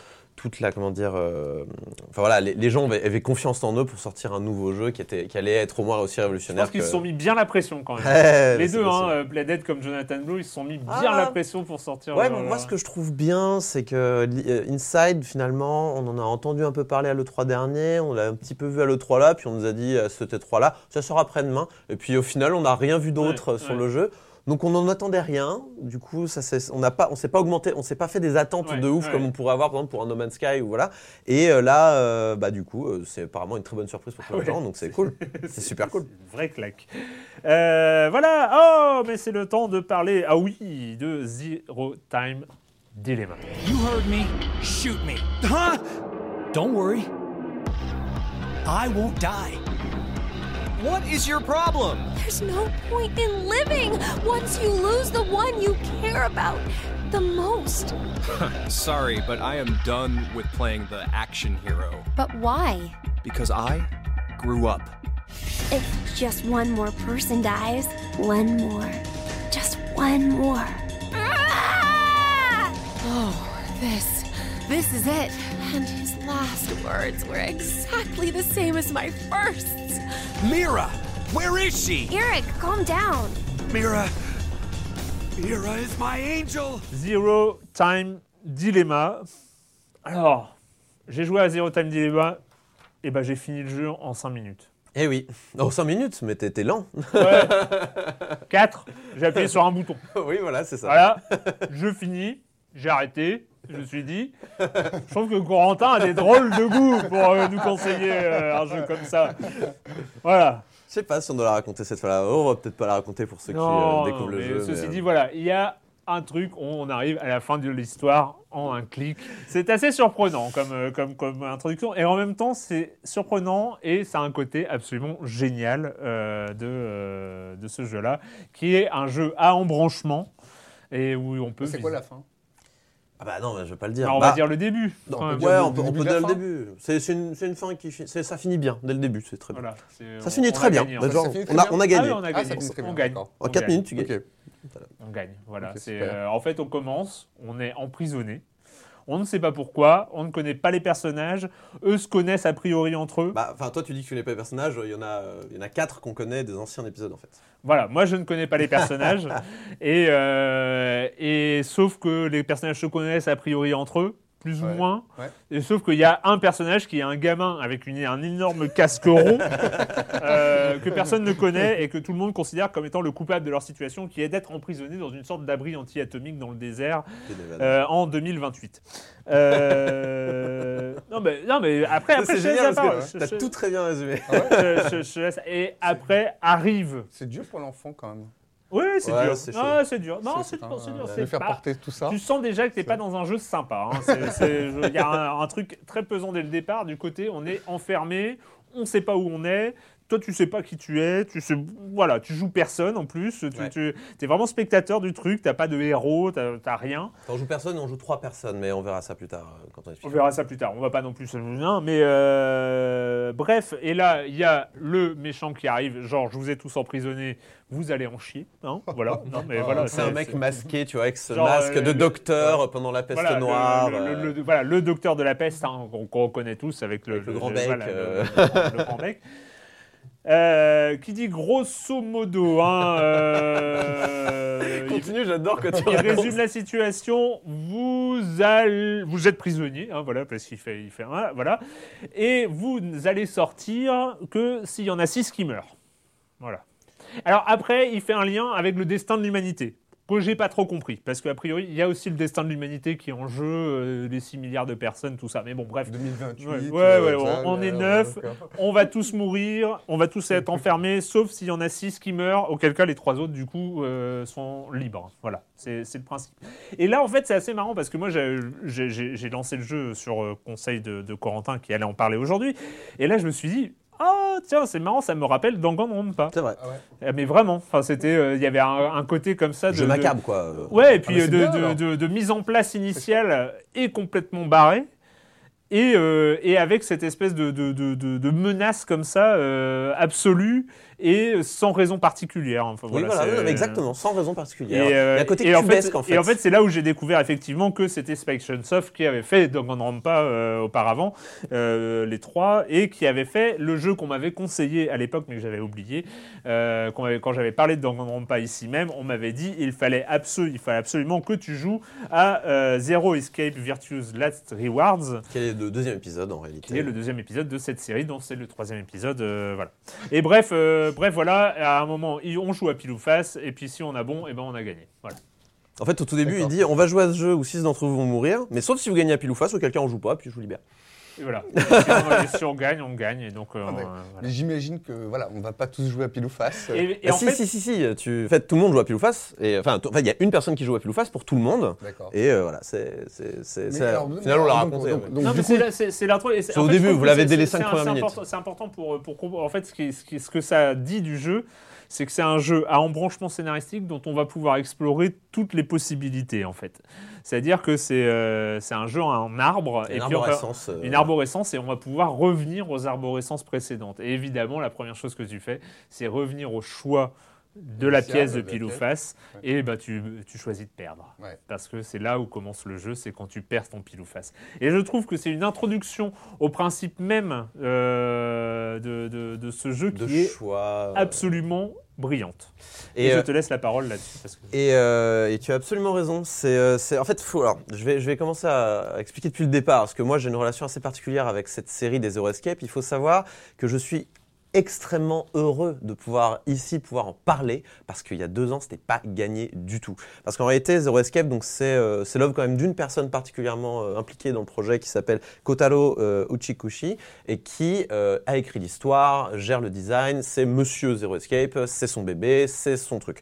toute la. Comment dire. euh, enfin voilà, les, les gens avaient, avaient confiance en eux pour sortir un nouveau jeu qui, était, qui allait être au moins aussi Je révolutionnaire. pense qu'ils se sont mis bien la pression quand même. Les deux, hein, euh, Playdead comme Jonathan Blow, ils se sont mis bien Ah. la pression pour sortir. Ouais, mais moi ce que je trouve bien, c'est que euh, Inside, finalement, on en a entendu un peu parler à l'E3 dernier, on l'a un petit peu vu à l'E3 là, puis on nous a dit à ce T3 là, ça sort après-demain, et puis au final, on n'a rien vu d'autre Ouais, sur ouais. le jeu. Donc on n'en attendait rien, du coup ça on n'a pas, on s'est pas augmenté, on s'est pas fait des attentes Ouais, de ouf ouais. comme on pourrait avoir par exemple pour un No Man's Sky ou voilà. Et euh, là, euh, bah du coup, euh, c'est apparemment une très bonne surprise pour plein de Ouais. gens, donc c'est cool, c'est super cool. Une vraie claque. Euh, voilà. Oh, mais c'est le temps de parler. Ah oui, de Zero Time Dilemma. You heard me. Shoot me. Huh? Don't worry. I won't die. What is your problem? There's no point in living once you lose the one you care about the most. Sorry, but I am done with playing the action hero But why? because I grew up. If just one more person dies, one more, just one more. Ah! Oh, this. This is it. And his last words were exactly the same as my first. Mira, where is she? Eric, calm down. Mira. Mira is my angel. Zero Time Dilemma. Alors, j'ai joué à Zero Time Dilemma. Et ben, j'ai fini le jeu en 5 minutes. Eh oui, oh 5 minutes, mais t'étais lent. Ouais. 4, j'ai appuyé sur un bouton. oui, voilà, c'est ça. Voilà, je finis, j'ai arrêté, je me suis dit, je trouve que Corentin a des drôles de goût pour euh, nous conseiller euh, un jeu comme ça. Voilà. sais pas si on doit la raconter cette fois-là. Oh, on va peut-être pas la raconter pour ceux qui euh, découvrent non, le mais jeu. Ceci mais, dit, euh, voilà, il y a un truc, on arrive à la fin de l'histoire en un clic. C'est assez surprenant comme, euh, comme, comme introduction. Et en même temps, c'est surprenant et ça a un côté absolument génial euh, de, euh, de ce jeu-là, qui est un jeu à embranchement. Et où on peut. C'est quoi la fin? Ah bah non, mais je vais pas le dire. Alors, on Bah, va dire le début. non, même. ouais, on peut, le on début peut de la dire le fin. début. C'est c'est une, c'est une fin qui fi- c'est- ça finit bien dès le début, c'est très bien. Voilà, c'est- Ça on- finit on très a bien. gagné, en Bah, fait. genre, Ça finit on, a, bien on a Ah gagné. oui, on a Ah, gagné. ça finit très on bien, gagne. d'accord. En On 4 gagne. minutes, tu gagnes. Ok. On gagne, voilà. Ok, c'est, super. euh, en fait, on commence, on est emprisonné. On ne sait pas pourquoi, on ne connaît pas les personnages. Eux se connaissent a priori entre eux. Bah, enfin, toi, tu dis que tu connais pas les personnages. Il y en a, euh, il y en a quatre qu'on connaît des anciens épisodes en fait. Voilà, moi je ne connais pas les personnages. et, euh, et sauf que les personnages se connaissent a priori entre eux, plus ou Ouais. moins. Ouais. Et sauf qu'il y a un personnage qui est un gamin avec une- un énorme casque rond euh, que personne ne connaît et que tout le monde considère comme étant le coupable de leur situation, qui est d'être emprisonné dans une sorte d'abri anti-atomique dans le désert euh, en 2028. Euh, non, mais, non, mais après, après c'est génial la parce parole. que Je- t'as je- tout très bien résumé. Et après arrive. C'est dur pour l'enfant quand même. Oui, c'est Ouais, dur. c'est chaud. Non, c'est dur. Non, C'est- dur. faire pas- porter tout ça. Tu sens déjà que t'es pas dans un jeu sympa. hein. C'est- c'est- je- Il y a un, un truc très pesant dès le départ. Du côté, on est enfermé, on sait pas où on est. Toi, tu sais pas qui tu es. Tu sais, voilà, tu joues personne en plus. Tu, Ouais. tu es vraiment spectateur du truc. T'as pas de héros, t'as t'as rien. On joue personne, on joue trois personnes, mais on verra ça plus tard euh, quand on On verra ça plus tard. On va pas non plus se non, mais euh, bref. Et là, il y a le méchant qui arrive. Genre, je vous ai tous emprisonnés. Vous allez en chier. Hein voilà. Non, mais voilà. C'est un mec masqué, tu vois, avec ce Genre, masque euh, de le- docteur pendant la peste Voilà, noire. le, le- euh, le- voilà, le docteur de la peste, hein, qu'on qu'on connaît tous avec le, Avec le grand bec, voilà, le- euh. le- le grand bec. Euh, qui dit grosso modo, hein, euh, Continue, j'adore quand tu il résume la situation. Vous, allez- vous êtes prisonnier, hein, voilà, parce qu'il fait, il fait un, voilà, et vous allez sortir que s'il y en a six qui meurent. Voilà. Alors après, il fait un lien avec le destin de l'humanité que j'ai pas trop compris, parce qu'a priori, il y a aussi le destin de l'humanité qui est en jeu, euh, les 6 milliards de personnes, tout ça. Mais bon, bref. 2028. Ouais, ouais, euh, ouais, ça, on, on est euh, neuf, on va tous mourir, on va tous être enfermés, sauf s'il y en a six qui meurent, auquel cas les trois autres, du coup, euh, sont libres. Voilà, c'est le principe. Et là, en fait, c'est assez marrant parce que moi, j'ai- lancé le jeu sur euh, conseil de, de Corentin qui allait en parler aujourd'hui. Et là, je me suis dit, ah, tiens, c'est marrant, ça me rappelle Danganronpa. C'est vrai. Ah ouais. Euh, Mais vraiment, enfin, c'était, euh, il y avait un, un côté comme ça de. De- macabre, quoi. Ouais, et puis Ah, mais euh, de, bien, de- alors. de- de mise en place initiale est complètement barrée. Et, euh, et avec cette espèce de, de, de- de- de menace comme ça, euh, absolue et sans raison particulière. Enfin, Oui, voilà, non, exactement, sans raison particulière. Et, euh, Il y a côté et en fait, cubesque, en fait. Et en fait, c'est là où j'ai découvert effectivement que c'était Spike Chunsoft qui avait fait Danganronpa euh, auparavant, euh, les trois, et qui avait fait le jeu qu'on m'avait conseillé à l'époque, mais que j'avais oublié. Quand j'avais parlé de Danganronpa ici même, on m'avait dit il fallait, absolu- il fallait absolument que tu joues à Zero Escape Virtue's Last Rewards, Quel est le deuxième épisode, en réalité qui est le deuxième épisode de cette série, dont c'est le troisième épisode. voilà. Et bref, euh, bref, voilà, à un moment, on joue à pile ou face, et puis si on a bon, et ben on a gagné. Voilà. En fait, au tout début, il dit on va jouer à ce jeu où six d'entre vous vont mourir, mais sauf si vous gagnez à pile ou face, ou quelqu'un en joue pas, puis je vous libère. Et voilà. Et si, on, et si on gagne, on gagne. Et donc, euh, Ah, voilà. Mais j'imagine que voilà, on va pas tous jouer à pile ou face. Et, et Ah, en si, fait, si, si, si, tu... en fait, tout le monde joue à pile ou face, et enfin, t- enfin, il y a une personne qui joue à pile ou face pour tout le monde, D'accord. et euh, voilà, c'est. c'est- c'est- Mais c'est- alors, Au final, on l'a donc- raconté. donc- donc, non, mais coup, c'est la- c'est c'est l'intro. et C'est au début, vous l'avez c'est- dès les c'est- cinq c'est premières minutes. important- C'est important pour, pour comprendre. En fait, ce que ça dit du jeu, c'est que c'est un jeu à embranchement scénaristique dont on va pouvoir explorer toutes les possibilités, en fait. C'est-à-dire que c'est euh, un jeu en arbre. Une et puis arborescence, euh, une arborescence et on va pouvoir revenir aux arborescences précédentes. Et évidemment, la première chose que tu fais, c'est revenir au choix de la pièce de pile ou face, et bah, tu, tu choisis de perdre. Ouais. Parce que c'est là où commence le jeu, c'est quand tu perds ton pile ou face. Et je trouve que c'est une introduction au principe même euh, de, de- de ce jeu de qui est choix. absolument brillante. Et, Et, je euh, te laisse la parole là-dessus. parce que- Et, euh, et tu as absolument raison. C'est, euh, en fait, alors, je vais, je vais commencer à, expliquer depuis le départ, parce que moi, j'ai une relation assez particulière avec cette série des Zero Escape. Il faut savoir que je suis extrêmement heureux de pouvoir ici pouvoir en parler parce qu'il y a deux ans, c'était pas gagné du tout. Parce qu'en réalité, Zero Escape, donc c'est euh, l'œuvre quand même d'une personne particulièrement euh, impliquée dans le projet qui s'appelle Kotaro euh, Uchikushi et qui euh, a écrit l'histoire, gère le design. C'est Monsieur Zero Escape, c'est son bébé, c'est son truc.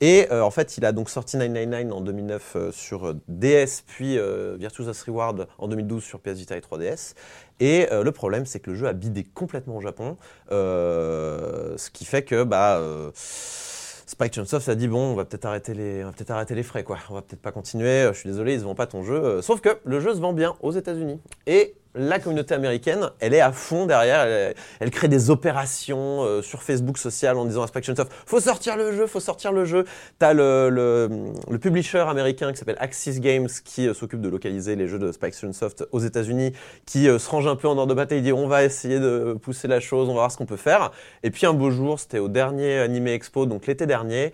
Et euh, en fait, il a donc sorti 999 en 2009 euh, sur DS, puis Virtuous Reward en 2012 sur PS Vita et 3DS. Et euh, le problème, c'est que le jeu a bidé complètement au Japon, euh, ce qui fait que bah, euh, Spike Chunsoft a dit bon, on va peut-être arrêter les, peut-être arrêter les frais quoi. On va peut-être pas continuer. Je suis désolé, ils ne vendent pas ton jeu. Sauf que le jeu se vend bien aux États-Unis et la communauté américaine, elle est à fond derrière. Elle, crée des opérations euh, sur Facebook social en disant à Spike Chunsoft faut sortir le jeu, faut sortir le jeu. T'as le, publisher américain qui s'appelle Axis Games qui euh, s'occupe de localiser les jeux de Spike Chunsoft aux États-Unis, qui euh, se range un peu en ordre de bataille. Il dit on va essayer de pousser la chose, on va voir ce qu'on peut faire. Et puis un beau jour, c'était au dernier Anime Expo, donc l'été dernier.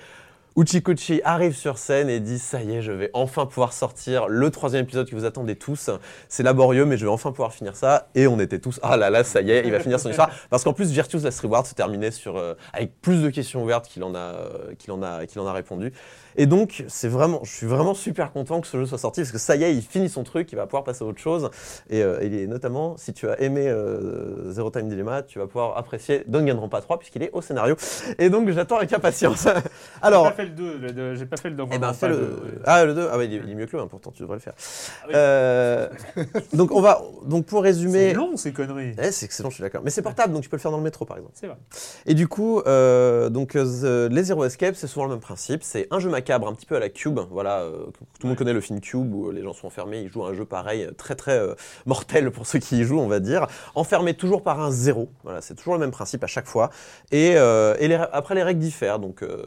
Uchikuchi arrive sur scène et dit ça y est, je vais enfin pouvoir sortir le troisième épisode que vous attendez tous. C'est laborieux, mais je vais enfin pouvoir finir ça. Et on était tous ah là là, ça y est, il va finir son histoire. Parce qu'en plus, Virtuous Last Reward se terminait sur euh, avec plus de questions ouvertes qu'il en a euh, qu'il en a qu'il en a répondu. Et donc, c'est vraiment, je suis vraiment super content que ce jeu soit sorti parce que ça y est, il finit son truc, il va pouvoir passer à autre chose. Et, euh, et notamment, si tu as aimé euh, Zero Time Dilemma, tu vas pouvoir apprécier Danganronpa 3 puisqu'il est au scénario. Et donc, j'attends avec impatience. Alors, J'ai pas fait le 2, le deux, j'ai pas fait le 2. eh ben, fais le... Ah, le 2 Ah, ouais, il est, il est mieux que le 1, pourtant, tu devrais le faire. Euh, donc, on va. Donc, pour résumer. C'est long ces conneries. Eh, c'est excellent, je suis d'accord. Mais c'est portable, donc tu peux le faire dans le métro, par exemple. C'est vrai. Et du coup, donc, The- les Zero Escape, c'est souvent le même principe. C'est un jeu macabre, un petit peu à la Cube. Voilà, euh, tout le monde connaît le film Cube où les gens sont enfermés, ils jouent un jeu pareil, très très euh, mortel pour ceux qui y jouent, on va dire. Enfermés toujours par un zéro. Voilà, c'est toujours le même principe à chaque fois. Et, euh, et les- après, les règles diffèrent. Donc, euh,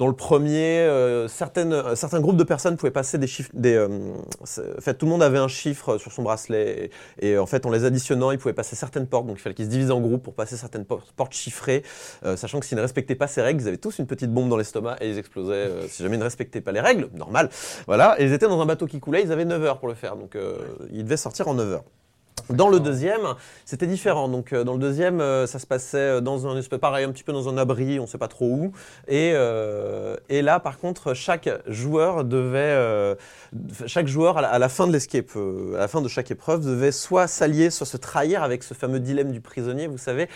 dans le premier, euh, euh, certains groupes de personnes pouvaient passer des chiffres. Euh, en fait, tout le monde avait un chiffre sur son bracelet. Et, en fait, en les additionnant, ils pouvaient passer certaines portes. Donc, il fallait qu'ils se divisent en groupes pour passer certaines por- portes chiffrées. sachant que s'ils ne respectaient pas ces règles, ils avaient tous une petite bombe dans l'estomac et ils explosaient si jamais ils ne respectaient pas les règles. Normal. Voilà. Et ils étaient dans un bateau qui coulait. Ils avaient 9 heures pour le faire. Donc, ils devaient sortir en 9 heures. Dans le deuxième, c'était différent. Donc, euh, dans le deuxième, euh, ça se passait euh, dans un espèce pareil, un petit peu dans un abri, on sait pas trop où. Et, euh, et là, par contre, chaque joueur devait, chaque joueur à la, à la fin de l'escape, à la fin de chaque épreuve, devait soit s'allier, soit se trahir avec ce fameux dilemme du prisonnier. Vous savez,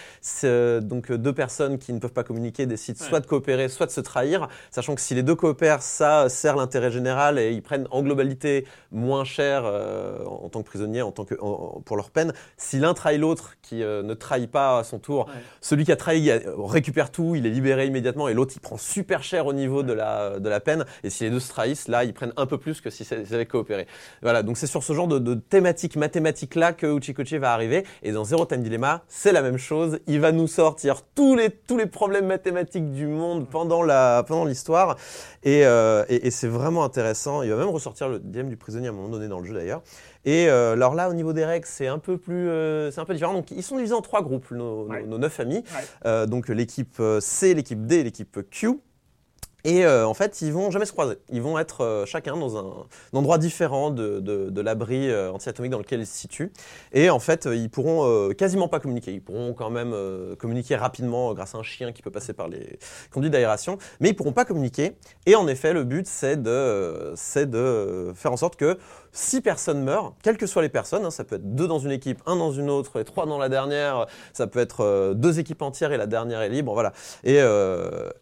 donc deux personnes qui ne peuvent pas communiquer décident soit de coopérer, soit de se trahir, sachant que si les deux coopèrent, ça sert l'intérêt général et ils prennent en globalité moins cher en tant que prisonnier, en tant que en- pour leur peine. Si l'un trahit l'autre, qui euh, ne trahit pas à son tour, celui qui a trahi euh, récupère tout, il est libéré immédiatement, et l'autre il prend super cher au niveau de la de la peine. Et si les deux se trahissent, là ils prennent un peu plus que si ils avaient coopéré. Voilà, donc c'est sur ce genre de, de thématique mathématique là que Uchikochi va arriver. Et dans Zero Time Dilemma, c'est la même chose. Il va nous sortir tous les tous les problèmes mathématiques du monde pendant la pendant l'histoire. Et, euh, et, et c'est vraiment intéressant. Il va même ressortir le dilemme du prisonnier à un moment donné dans le jeu d'ailleurs. Et euh, alors là, au niveau des règles, c'est un peu plus, euh, c'est un peu différent. Donc ils sont divisés en trois groupes, nos, nos- nos neuf familles. Euh, donc l'équipe C, l'équipe D, et l'équipe Q. Et euh, en fait, ils vont jamais se croiser. Ils vont être euh, chacun dans un, endroit différent de, l'abri euh, anti-atomique dans lequel ils se situent. Et en fait, euh, ils pourront quasiment pas communiquer. Ils pourront quand même communiquer rapidement grâce à un chien qui peut passer par les conduits d'aération, mais ils pourront pas communiquer. Et en effet, le but, c'est de, c'est de faire en sorte que si personne meurt, quelles que soient les personnes, hein, ça peut être deux dans une équipe, un dans une autre et trois dans la dernière, ça peut être deux équipes entières et la dernière est libre, voilà. Et,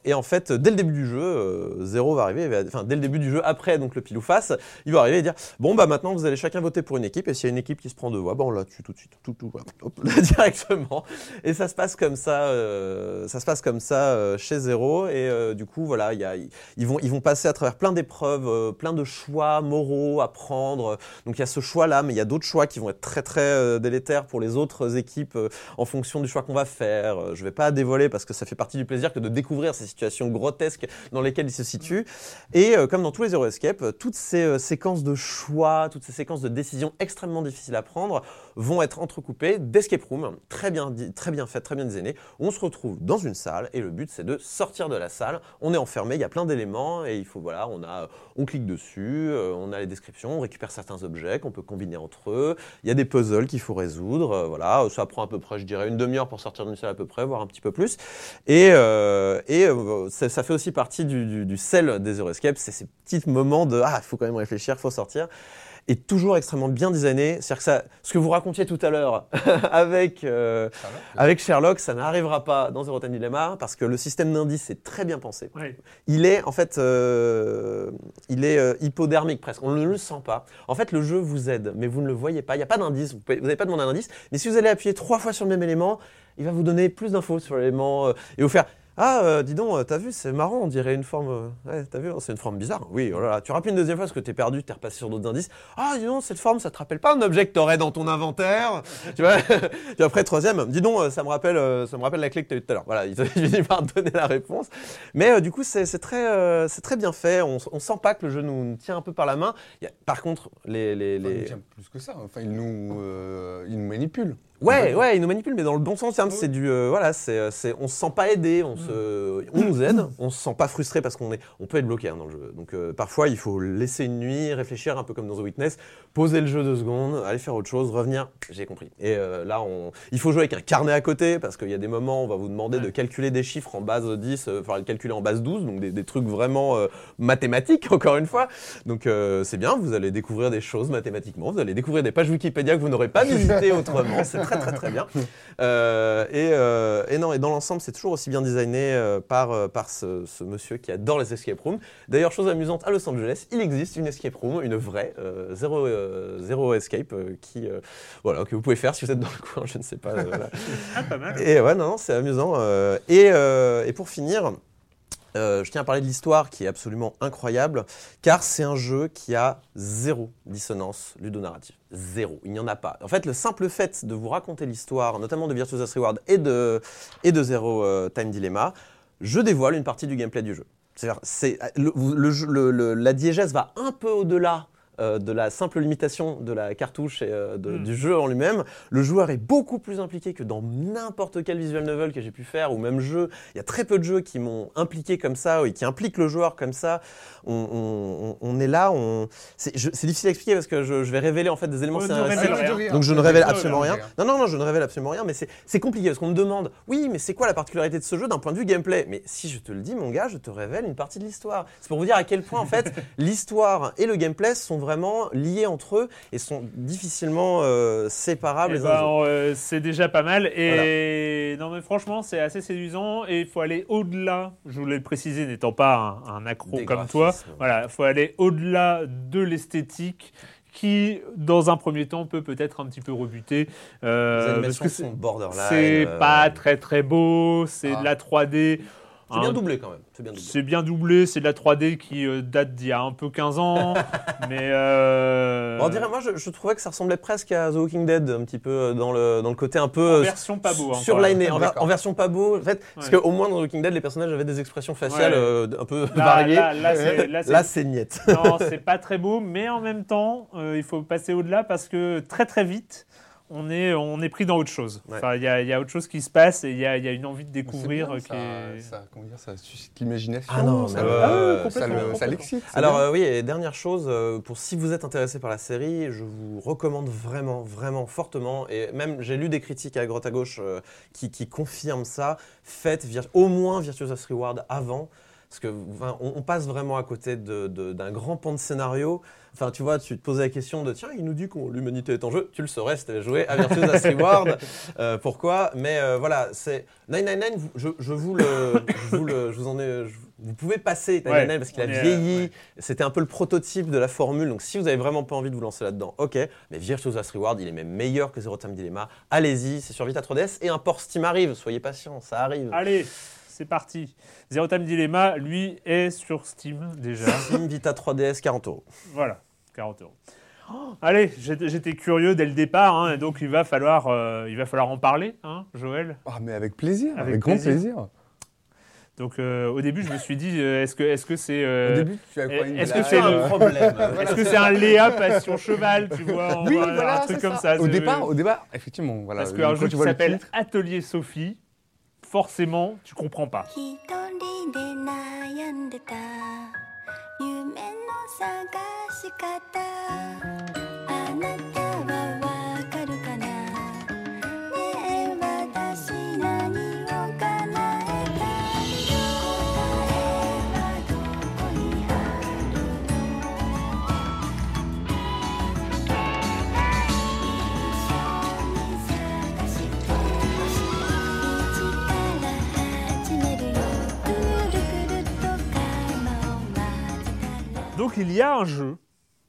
et en fait, dès le début du jeu, euh, Zéro va arriver, enfin dès le début du jeu, après donc le pile ou face, il va arriver et dire bon bah maintenant vous allez chacun voter pour une équipe et s'il y a une équipe qui se prend deux voix, bon là tue tout de suite, tout directement. Et ça se passe comme ça, euh, ça se passe comme ça euh, chez Zéro et du coup voilà, ils vont ils vont passer à travers plein d'épreuves, plein de choix moraux à prendre. Donc il y a ce choix là, mais il y a d'autres choix qui vont être très très délétères pour les autres équipes en fonction du choix qu'on va faire. Je vais pas dévoiler parce que ça fait partie du plaisir que de découvrir ces situations grotesques dans lesquelles ils se situent. Et euh, comme dans tous les Zero Escape, euh, toutes ces euh, séquences de choix, toutes ces séquences de décisions extrêmement difficiles à prendre vont être entrecoupées d'escape room très bien très bien faites, très bien designées. On se retrouve dans une salle et le but c'est de sortir de la salle. On est enfermé, il y a plein d'éléments et il faut voilà, on a on clique dessus, euh, on a les descriptions, on récupère certains objets qu'on peut combiner entre eux. Il y a des puzzles qu'il faut résoudre. euh, voilà, ça prend à peu près, je dirais, une demi-heure pour sortir d'une salle à peu près, voire un petit peu plus. Et, euh, et ça, fait aussi partie du, du, sel des Zero Escape, c'est ces petits moments de ah, il faut quand même réfléchir, il faut sortir. Et toujours extrêmement bien designé. C'est-à-dire que ça, ce que vous racontiez tout à l'heure avec, euh, avec Sherlock, ça n'arrivera pas dans Zero Time Dilemma parce que le système d'indice est très bien pensé. Il est en fait, euh, il est euh, hypodermique presque. On ne le sent pas. En fait, le jeu vous aide, mais vous ne le voyez pas. Il n'y a pas d'indice. Vous n'avez pas demandé un indice. Mais si vous allez appuyer trois fois sur le même élément, il va vous donner plus d'infos sur l'élément euh, et vous faire. Ah, euh, dis donc, euh, t'as vu, c'est marrant, on dirait une forme. euh, ouais, t'as vu, hein, c'est une forme bizarre. Oui, oh là là. Tu rappuies une deuxième fois parce que t'es perdu, t'es repassé sur d'autres indices. Ah, dis donc, cette forme, ça te rappelle pas un objet que t'aurais dans ton inventaire? Tu vois? Puis après, troisième, dis donc, ça me rappelle, ça me rappelle la clé que t'as eu tout à l'heure. Voilà, il finit par te donner la réponse. Mais euh, du coup, c'est très, euh, c'est très bien fait. On, on sent pas que le jeu nous, nous tient un peu par la main. A- par contre, les. les, Enfin, il les... nous tient plus que ça. Enfin, il nous, il nous manipule. Ouais, ouais, il nous manipule, mais dans le bon sens terme, c'est du, euh, voilà, c'est, euh, c'est, on se sent pas aidé, on se, on nous aide, on se sent pas frustré parce qu'on est, on peut être bloqué hein, dans le jeu. Donc euh, parfois, il faut laisser une nuit, réfléchir un peu comme dans The Witness, poser le jeu deux secondes, aller faire autre chose, revenir. J'ai compris. Et euh, là, on, il faut jouer avec un carnet à côté parce qu'il y a des moments, où on va vous demander de calculer des chiffres en base 10, euh, enfin le calculer en base 12, donc des, des trucs vraiment euh, mathématiques encore une fois. Donc euh, c'est bien, vous allez découvrir des choses mathématiquement, vous allez découvrir des pages Wikipédia que vous n'aurez pas visitées autrement. C'est très très très bien. Euh, et, euh, et non, et dans l'ensemble, c'est toujours aussi bien designé euh, par, par ce, ce monsieur qui adore les escape rooms. D'ailleurs, chose amusante, à Los Angeles, il existe une escape room, une vraie, zéro, zéro escape, qui, voilà, que vous pouvez faire si vous êtes dans le coin, je ne sais pas. voilà. Ah, pas mal. Et ouais, non, non, c'est amusant. et, et pour finir, euh, je tiens à parler de l'histoire qui est absolument incroyable, car c'est un jeu qui a zéro dissonance ludonarrative. Zéro. Il n'y en a pas. En fait, le simple fait de vous raconter l'histoire, notamment de Virtuous Reward et de, et de Zero euh, Time Dilemma, je dévoile une partie du gameplay du jeu. C'est-à-dire, la diégèse va un peu au-delà euh, de la simple limitation de la cartouche et euh, de- Mm. du jeu en lui-même. Le joueur est beaucoup plus impliqué que dans n'importe quel visual novel que j'ai pu faire ou même jeu. Il y a très peu de jeux qui m'ont impliqué comme ça et qui impliquent le joueur comme ça. On, on- on- on est là, on... c'est difficile à expliquer parce que je, je vais révéler en fait des éléments scénaristiques. Donc je ne révèle absolument rien. Non, non, non, je ne révèle absolument rien, mais c'est c'est compliqué parce qu'on me demande, oui, mais c'est quoi la particularité de ce jeu d'un point de vue gameplay? Mais si je te le dis, mon gars, je te révèle une partie de l'histoire. C'est pour vous dire à quel point, en fait, l'histoire et le gameplay sont vraiment liés entre eux et sont difficilement euh, séparables Eh ben, euh, c'est déjà pas mal. Et non, mais franchement, c'est assez séduisant. Et il faut aller au-delà. Je voulais le préciser, n'étant pas un, un accro Des comme toi. Voilà, il faut aller au-delà de l'esthétique qui, dans un premier temps, peut peut-être un petit peu rebuter. euh, Les parce que sont c'est- borderline. c'est euh, pas très très beau, c'est Ah. de la 3D. C'est bien hein, doublé quand même. C'est bien doublé. c'est bien doublé, c'est de la 3D qui euh, date d'il y a un peu 15 ans. mais. euh, On dirait, moi, je, je trouvais que ça ressemblait presque à The Walking Dead, un petit peu euh, dans le, dans le côté un peu. En euh, version pas beau, hein, Surliné, en, version pas beau. En fait, parce qu'au moins dans The Walking Dead, les personnages avaient des expressions faciales Ouais. euh, un peu Là, variées. là, là, c'est- niette. non, c'est pas très beau, mais en même temps, il faut passer au-delà parce que très très vite, on est, on est pris dans autre chose. Ouais. Enfin, il y, a- il y a autre chose qui se passe et il y a, il y a une envie de découvrir bien, qui ça, est. ça, comment dire, ça suscite l'imagination. Ah non, ça, ça le- complètement. l'excite. Alors euh, oui, et dernière chose, euh, pour si vous êtes intéressé par la série, je vous recommande vraiment, vraiment fortement, et même j'ai lu des critiques à droite à gauche euh, qui, qui confirment ça, faites vir- au moins Virtuous Reward avant, parce que enfin, on, on passe vraiment à côté d'un grand pan de scénario. Enfin, tu vois, tu te posais la question de tiens, il nous dit que l'humanité est en jeu. Tu le saurais si tu avais joué à Virtuous Last Reward. Euh, pourquoi? Mais euh, voilà, c'est 999. vous- Je, je vous le, je vous le, je vous en ai. je- vous pouvez passer 999 parce qu'il a euh, vieilli. ouais. C'était un peu le prototype de la formule. Donc, si vous avez vraiment pas envie de vous lancer là-dedans, ok. Mais Virtuous Last Reward, il est même meilleur que Zero Time Dilemma. Allez-y, c'est sur Vita 3DS et un port Steam arrive. Soyez patient, ça arrive. Allez, c'est parti. Zero Time Dilemma, lui, est sur Steam déjà. Steam Vita 3DS, 40 euros. voilà, 40 euros. Oh, allez, j'étais curieux dès le départ, hein, donc il va falloir, euh, il va falloir en parler, hein, Joël. Ah, mais avec plaisir, Avec avec, grand plaisir. plaisir. Donc euh, au début, je me suis dit, euh, est-ce que est-ce que c'est euh, Au début, tu as quoi une est-ce que c'est un problème Est-ce que c'est un Léa passion cheval, tu vois, on Oui, voilà, un truc comme ça. Au c'est- départ, au départ, effectivement, voilà. Parce qu'un jeu tu qui s'appelle Atelier Sophie, forcément, tu comprends pas. Donc il y a un jeu.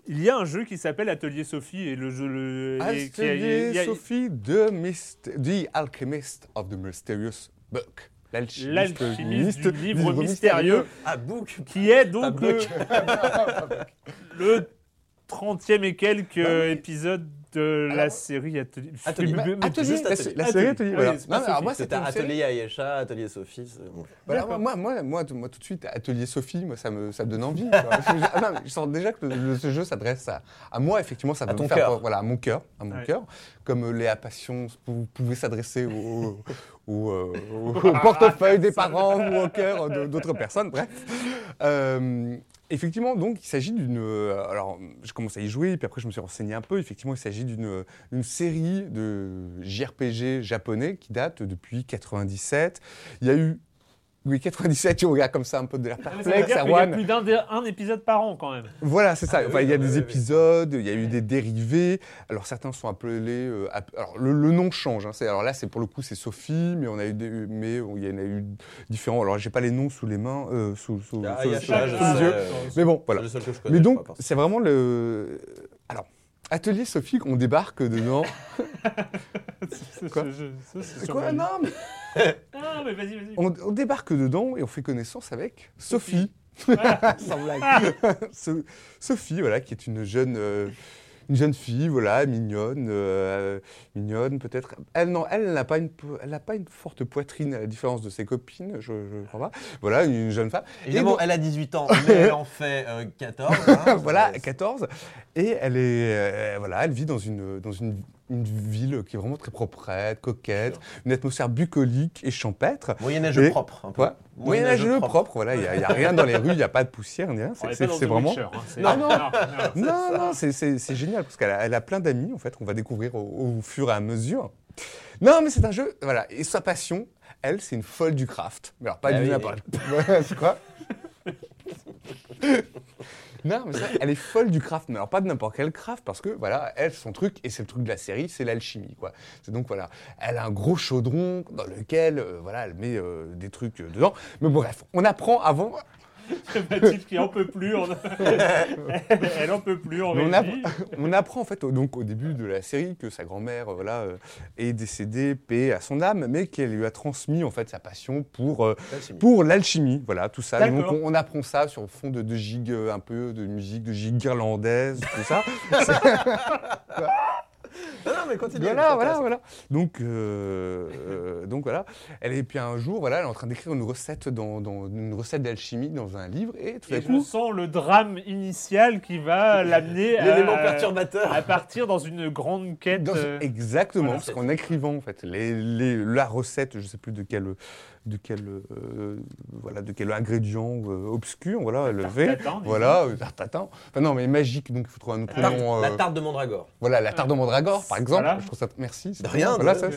Il y a un jeu qui s'appelle Atelier Sophie et le jeu le et qui a- il y Atelier a- Sophie, the, Alchemist of the Mysterious Book. L'alchimiste du mystérieux. livre mystérieux Ah, book qui est donc Pas le, Buck. le 30e et quelques épisode de la série Atelier. Atelier. Mais- mais- Atelier, juste la, Atelier. la série Atelier, voilà. oui, c'est pas Non, mais alors Sophie, moi, C'était Atelier Ayesha, Atelier Sophie. bon. Voilà, moi, moi, moi, moi, tout de suite, Atelier Sophie, moi, ça me, ça me donne envie. quoi. je, ah non, je sens déjà que le- ce jeu s'adresse à, à moi, effectivement, ça ton me faire, voilà, à mon cœur, à mon Ouais. cœur, comme euh, Léa Passion pou- pouvait s'adresser au, au, euh, au portefeuille des parents ou au cœur d'autres personnes, bref. Euh, effectivement, donc, il s'agit d'une. euh, Alors, je commence à y jouer, puis après, je me suis renseigné un peu. Effectivement, il s'agit d'une d'une série de JRPG japonais qui date depuis 97. Il y a eu. Oui, 97, tu regardes comme ça un peu de l'air Ah, perplexe, dire qu'il y a plus d'un épisode par an quand même. Voilà, c'est ça. Ah, Enfin, oui, il y a oui, des oui, oui. épisodes, il y a eu des dérivés. Alors certains sont appelés. euh, app- alors le, le nom change. hein. Alors là, c'est pour le coup, c'est Sophie, mais on a eu des, mais il y en a eu différents. Alors j'ai pas les noms sous les mains, euh, sous, sous, Ah, sous- les yeux. Mais bon, C'est voilà. le seul que je connais. Mais donc, c'est vraiment le. Atelier Sophie, on débarque dedans. Quoi Je- je- c'est C'est quoi Non, mais mais vas-y, vas-y. on, on débarque dedans et on fait connaissance avec Sophie. Voilà. Sans blague. So- Sophie, voilà, qui est une jeune, euh, une jeune fille, voilà, mignonne, euh, mignonne peut-être. Elle, non, elle n'a pas une, po- elle n'a pas une forte poitrine à la différence de ses copines, je ne crois pas. Voilà, une jeune femme. Et Évidemment, donc- elle a 18 ans, mais elle en fait euh, 14. hein. voilà, C'est- 14. Et elle est, euh, voilà, elle vit dans une, dans une, une ville qui est vraiment très proprette, coquette, une atmosphère bucolique et champêtre. Moyenâgeux Et- propre. Un peu. Moyenâgeux propre. voilà, il n'y a, il y a rien dans les rues, il n'y a pas de poussière, rien. On C'est vraiment. Witcher, hein, Non, non. non, non. Non, non, c'est- génial parce qu'elle a, elle a plein d'amis, en fait, qu'on va découvrir au, au fur et à mesure. Non, mais c'est un jeu, voilà, et sa passion, elle, c'est une folle du craft. Mais alors, pas Ah du oui. n'importe C'est quoi Non, mais ça, elle est folle du craft, mais alors pas de n'importe quel craft, parce que voilà, elle, son truc, et c'est le truc de la série, c'est l'alchimie, quoi. C'est donc voilà, elle a un gros chaudron dans lequel, euh, voilà, elle met euh, des trucs euh, dedans. Mais bref, on apprend avant, Mathilde qui en peut plus. on- elle, elle en peut plus. En on, apprend en fait au, donc au début de la série que sa grand-mère euh, voilà euh, est décédée, paix à son âme, mais qu'elle lui a transmis en fait sa passion pour euh, L'alchimie. pour l'alchimie, voilà tout ça. Donc on, on apprend ça sur fond de, de gigs un peu de musique, de gigs irlandaises, tout ça. Non, non, mais continue. Voilà, voilà, voilà. Donc, euh, euh, donc voilà. Elle et puis un jour, voilà, elle est en train d'écrire une recette dans, dans- une recette d'alchimie dans un livre et tout à je coup, sens le drame initial qui va l'amener à, L'élément perturbateur. à partir dans une grande quête. Dans- euh, Exactement, voilà. parce qu'en écrivant en fait les, les- la recette, je sais plus de quel de quel euh, voilà de quel ingrédient euh, obscur, voilà, disons. voilà, euh, tarte tatin. Enfin non, mais magique, donc il faut trouver un autre nom. La euh, tarte de Mandragore. Voilà, la tarte de mandragore, par exemple. Voilà. Je trouve ça. Merci. De rien, Voilà, de- ça.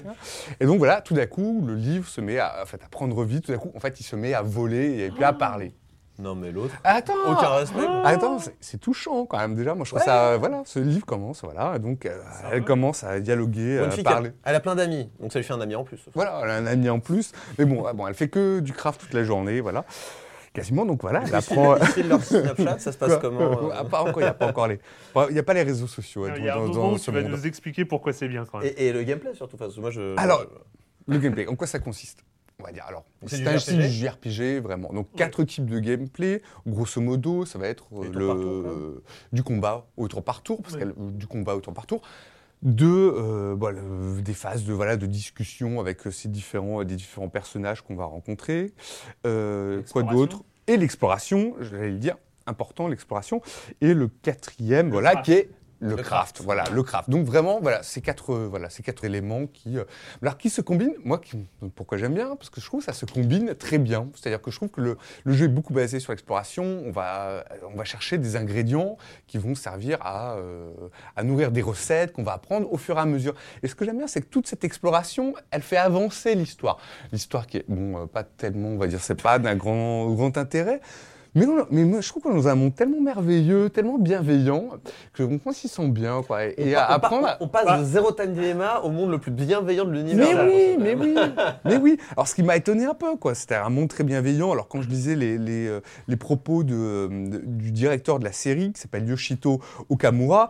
Et donc voilà, tout d'un coup, le livre se met à, en fait, à prendre vie. Tout d'un coup, en fait, il se met à voler et puis à parler. Non, mais l'autre. Attends. Aucun respect. Attends, c'est- touchant quand même déjà. Moi, je trouve Ouais. ça. euh, Voilà, ce livre commence, voilà, donc euh, elle commence à dialoguer, à parler. Elle a plein d'amis, donc ça lui fait un ami en plus. Voilà, elle a un ami en plus. Mais bon, ah, bon, elle fait que du craft toute la journée, voilà. Quasiment, donc voilà, elle apprend. Leur Snapchat, ça se passe comment euh Ah, pas encore, il n'y a pas encore les. Il n'y a pas les réseaux sociaux. Il y a un moment où tu vas nous expliquer pourquoi c'est bien quand même. et, et le gameplay surtout, parce que moi je. Alors, Le gameplay, en quoi ça consiste? On va dire. Alors, C'est un style JRPG, vraiment. Donc, quatre types de gameplay. Grosso modo, ça va être euh, le, du combat au tour par tour, parce qu'elle- du combat au tour par tour. De, euh, le- des phases de, voilà, de discussion avec euh, ces différents, des différents personnages qu'on va rencontrer. Euh, quoi d'autre? Et l'exploration, j'allais le dire, important, l'exploration. Et le quatrième, voilà, craft. qui est le, Le craft. craft. Voilà, le craft. Donc vraiment, voilà, ces quatre, euh, voilà, ces quatre éléments qui, euh, alors qui se combinent. Moi, qui- pourquoi j'aime bien? Parce que je trouve que ça se combine très bien. C'est-à-dire que je trouve que le, le jeu est beaucoup basé sur l'exploration. On va, on va chercher des ingrédients qui vont servir à, euh, à nourrir des recettes qu'on va apprendre au fur et à mesure. Et ce que j'aime bien, c'est que toute cette exploration, elle fait avancer l'histoire. L'histoire qui est, bon, euh, pas tellement, on va dire, c'est pas d'un grand, grand intérêt. Mais, on- mais moi, je trouve qu'on est dans un monde tellement merveilleux, tellement bienveillant, que on s'y sent bien. Quoi. Et, et on, à apprendre. on passe de Zero Time Dilemma au monde le plus bienveillant de l'univers. Mais là, oui, mais oui, mais oui. Alors, ce qui m'a étonné un peu, quoi, c'était un monde très bienveillant. Alors, quand je lisais les, les, euh, les propos de, de- du directeur de la série, qui s'appelle Yoshito Okamura,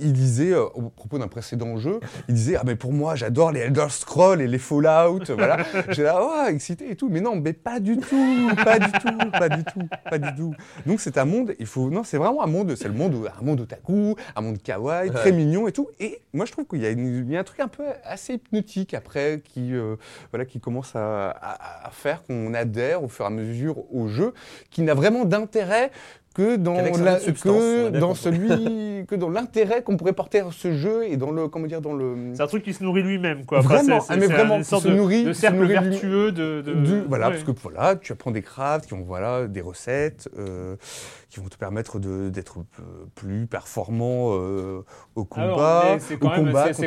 il disait, euh, au propos d'un précédent jeu, il disait Ah, mais pour moi, j'adore les Elder Scrolls et les Fallout. voilà. J'ai là, oh, excité et tout. Mais non, mais pas du tout, pas du tout, pas du tout, pas du tout. Donc, c'est un monde, il faut. Non, c'est vraiment un monde, c'est le monde, un monde otaku, un monde kawaii, très Ouais. mignon et tout. Et moi, je trouve qu'il y, a y un truc un peu assez hypnotique après qui, euh, voilà, qui commence à, à- à faire qu'on adhère au fur et à mesure au jeu, qui n'a vraiment d'intérêt que dans, la- que dans celui, que dans l'intérêt qu'on pourrait porter à ce jeu et dans le, comment dire, dans le. C'est un truc qui se nourrit lui-même, quoi. Enfin, Vraiment, c'est- ah, mais vraiment, une sorte se de, nourrit- de se cercle nourrit vertueux de. de- du- voilà, ouais. parce que voilà, tu apprends des crafts qui ont voilà, des recettes euh, qui vont te permettre de- d'être plus performant euh, au combat. est- c'est quand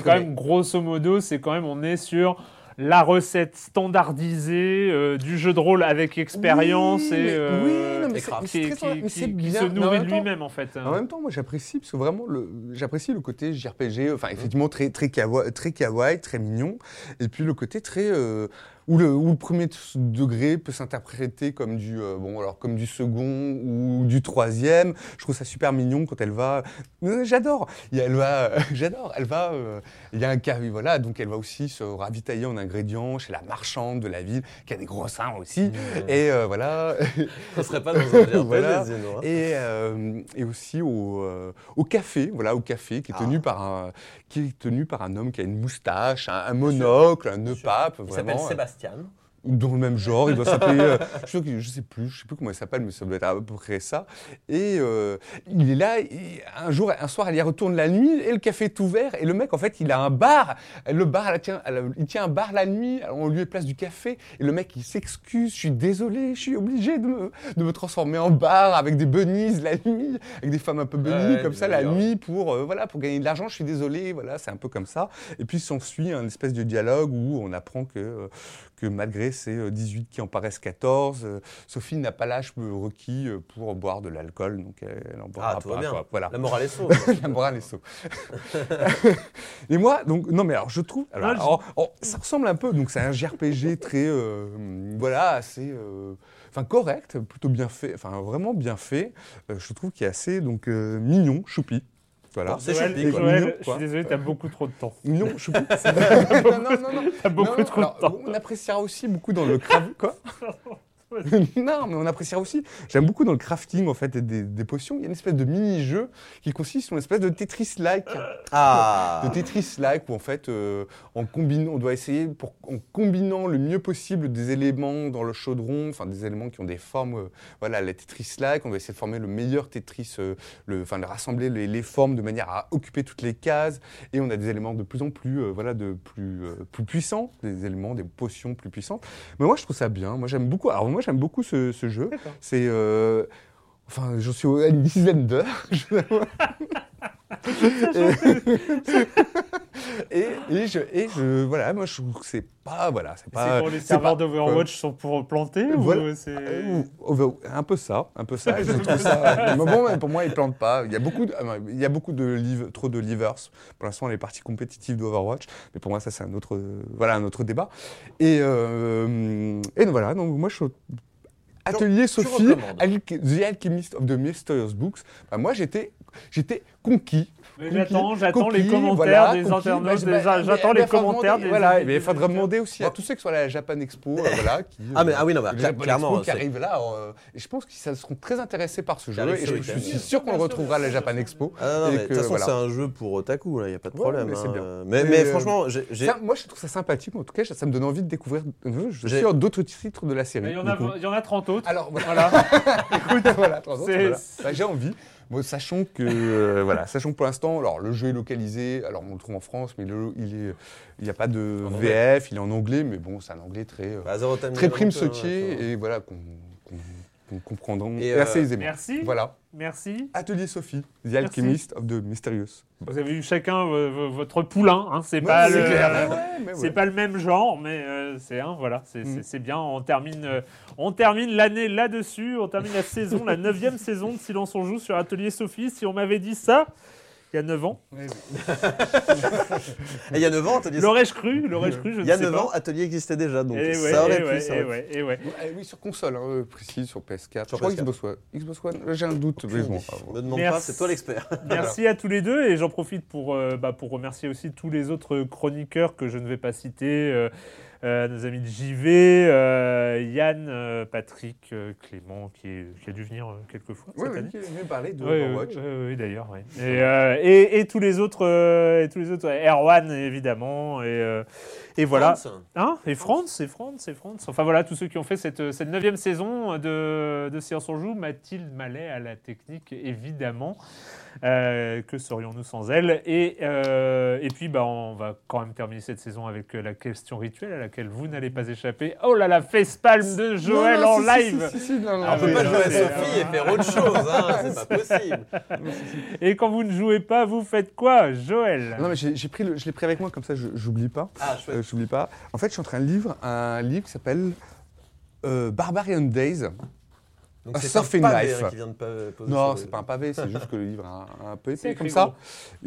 quand même grosso modo, c'est quand même, on est sur la recette standardisée euh, du jeu de rôle avec expérience Oui, et euh, oui, non, mais qui, qui- qui- qui bien, se nourrit de lui-même en fait. En même temps, moi j'apprécie parce que vraiment j'apprécie le côté JRPG, enfin effectivement très très kawaii, très kawaii, très mignon, et puis le côté très euh, où le, où le premier degré peut s'interpréter comme du euh, bon alors comme du second ou du troisième. Je trouve ça super mignon quand elle va. Euh, J'adore. A- Elle va, j'adore. Elle va. euh, il y a un carré voilà donc elle va aussi se ravitailler en ingrédients chez la marchande de la ville qui a des gros seins aussi et euh, voilà. On serait pas dans un Voilà. hein. Et, euh, et aussi au, euh, au café, voilà, au café qui est tenu Ah. par un qui est tenu par un homme qui a une moustache, un, un monocle, un nœud pape, Il s'appelle euh, Dans le même genre, il doit s'appeler, euh, je, je sais plus, je sais plus comment il s'appelle, mais ça doit être à peu près ça. Et euh, il est là, et un jour, un soir, elle y retourne la nuit, et le café est ouvert, et le mec, en fait, il a un bar, le bar, elle tient, elle- il tient un bar la nuit, on lui place du café, et le mec, il s'excuse, je suis désolé, je suis obligé de me, de me transformer en bar avec des bunnies la nuit, avec des femmes un peu bunnies Ouais, comme ça la nuit pour, euh, voilà, pour gagner de l'argent, je suis désolé, voilà, c'est un peu comme ça. Et puis s'ensuit un espèce de dialogue où on apprend que, que malgré ces euh, 18 qui en paraissent 14, euh, Sophie n'a pas l'âge euh, requis euh, pour boire de l'alcool, donc elle, en boira Ah, pas. bien. quoi. Voilà. La morale est sauve. La morale est sauve. Et moi, donc, non mais alors je trouve, alors, Ah, alors, ça ressemble un peu, donc c'est un JRPG très, euh, voilà, assez, euh, enfin correct, plutôt bien fait, enfin vraiment bien fait. Euh, je trouve qu'il est assez donc euh, mignon, choupi. Voilà. C'est Joël, je suis désolé, t'as beaucoup trop de temps. Mignon, choupi. T'as non, non, non, non. T'as beaucoup Non, trop de temps. On appréciera aussi beaucoup dans le craft. Quoi Non, mais on appréciera aussi. J'aime beaucoup dans le crafting en fait des, des potions. Il y a une espèce de mini-jeu qui consiste en une espèce de Tetris-like. Ah De Tetris-like où en fait, euh, en combinant, on doit essayer pour, en combinant le mieux possible des éléments dans le chaudron, enfin des éléments qui ont des formes, euh, voilà, les Tetris-like. On doit essayer de former le meilleur Tetris, euh, le, enfin de rassembler les, les formes de manière à occuper toutes les cases. Et on a des éléments de plus en plus, euh, voilà, de plus, euh, plus puissants, des éléments, des potions plus puissantes. Mais moi, je trouve ça bien. Moi, j'aime beaucoup. Alors moi, j'aime beaucoup ce, ce jeu. C'est euh, Enfin, j'en suis à une dizaine d'heures. et, et, je, et je, voilà, moi je trouve que c'est pas, voilà, c'est pas. Pour les serveurs d'Overwatch sont pour planter ou Voilà. c'est... Euh, over- un peu ça, un peu ça. je trouve ça. mais bon, pour moi, ils plantent pas. Il y a beaucoup, de, euh, il y a beaucoup de liv- trop de livers. Pour l'instant, les parties compétitives d'Overwatch, mais pour moi, ça c'est un autre, voilà, un autre débat. Et, euh, et donc, voilà. Donc moi, je suis au Atelier Sophie, The Alchemist of the Mysterious Books. Bah, moi, j'étais, j'étais conquis. J'attends- j'attends les commentaires voilà, des conquis. internautes, Bah, bah, j'attends les commentaires demander- des- Voilà, mais il faudra demander aussi à tous ceux qui sont à la Japan Expo, euh, voilà. Qui, Ah, mais- ah oui, non, bah, Japan clairement, Expo qui c'est- arrive là. euh, et je pense qu'ils seront très intéressés par ce jeu. Et je, suis sûr qu'on le retrouvera à la Japan Expo. Ah non, et mais de toute façon, voilà. c'est un jeu pour otaku, là, il n'y a pas de Ouais, problème. mais hein. bien. Mais, Et, mais euh, franchement, j'ai- moi, je trouve ça sympathique. En tout cas, ça me donne envie de découvrir euh, je d'autres titres de la série. Il y, en a, coup. il y en a 30 autres. Alors voilà. Écoute, voilà, attends, attends, C'est- voilà. Bah, j'ai envie. Bon, sachant que euh, voilà, sachant que pour l'instant, alors le jeu est localisé. Alors on le trouve en France, mais le- il est, il n'y a pas de En anglais. VF, il est en anglais, mais bon, c'est un anglais très, euh, Bah, très prime va. et voilà qu'on qu'on- qu'on comprendra Et, euh, assez aisément. Merci. Voilà. Merci. Atelier Sophie, The Merci. Alchemist of the Mysterious. Vous avez eu chacun euh, votre poulain. Hein. C'est pas c'est le, clair. Ouais, pas le même genre, mais euh, c'est un, voilà, c'est Mm. bien. On termine, euh, on termine l'année là-dessus. On termine la saison, la neuvième saison de Silence on joue sur Atelier Sophie. Si on m'avait dit ça il y a 9 ans, Et il y a 9 ans, Atelier l'aurais-je cru, l'aurais-je cru, je Il ne y a sais 9 pas. ans, Atelier existait déjà, donc ouais, ça aurait pu. ouais, ça aurait pu. ouais, ouais. Oui, sur console, hein, euh, précis, sur PS4. Sur je crois PS4. Xbox One. Xbox One, j'ai un doute, mais bon. ah, Me demande Merci. pas, c'est toi l'expert. Merci à tous les deux et j'en profite pour, euh, bah, pour remercier aussi tous les autres chroniqueurs que je ne vais pas citer. euh, nos amis de JV, euh, Yann, euh, Patrick, euh, Clément qui, est- qui a dû venir euh, quelques fois Oui, cette oui, année. qui est venu parler de Oui, oui, Overwatch. oui, oui, d'ailleurs. oui. Et, euh, et, et tous les autres, euh, et tous les autres, Erwan évidemment, et, euh, et voilà. France. Hein? Et France, et France, et France. Enfin voilà, tous ceux qui ont fait cette, cette neuvième saison de, de Séance on joue. Mathilde Mallet à la technique, évidemment. Euh, que serions-nous sans elle? Et, euh, et puis, bah, on va quand même terminer cette saison avec euh, la question rituelle à laquelle vous n'allez pas échapper. Oh là là, facepalm de Joël Non, non, en si, live si, si, si, non, non, Alors, on peut oui, pas jouer à Sophie et faire autre chose, hein, c'est pas possible. Et quand vous ne jouez pas, vous faites quoi, Joël? Non, mais j'ai pris le- je l'ai pris avec moi, comme ça, je j'oublie pas. Ah. Euh, j'oublie pas. En fait, je suis en train de lire un livre qui s'appelle euh, Barbarian Days. Donc A c'est Surfing un pavé, Life. hein, qui vient de poser Non, c'est le- pas un pavé, c'est juste que le livre est un, un peu C'est épais comme ça.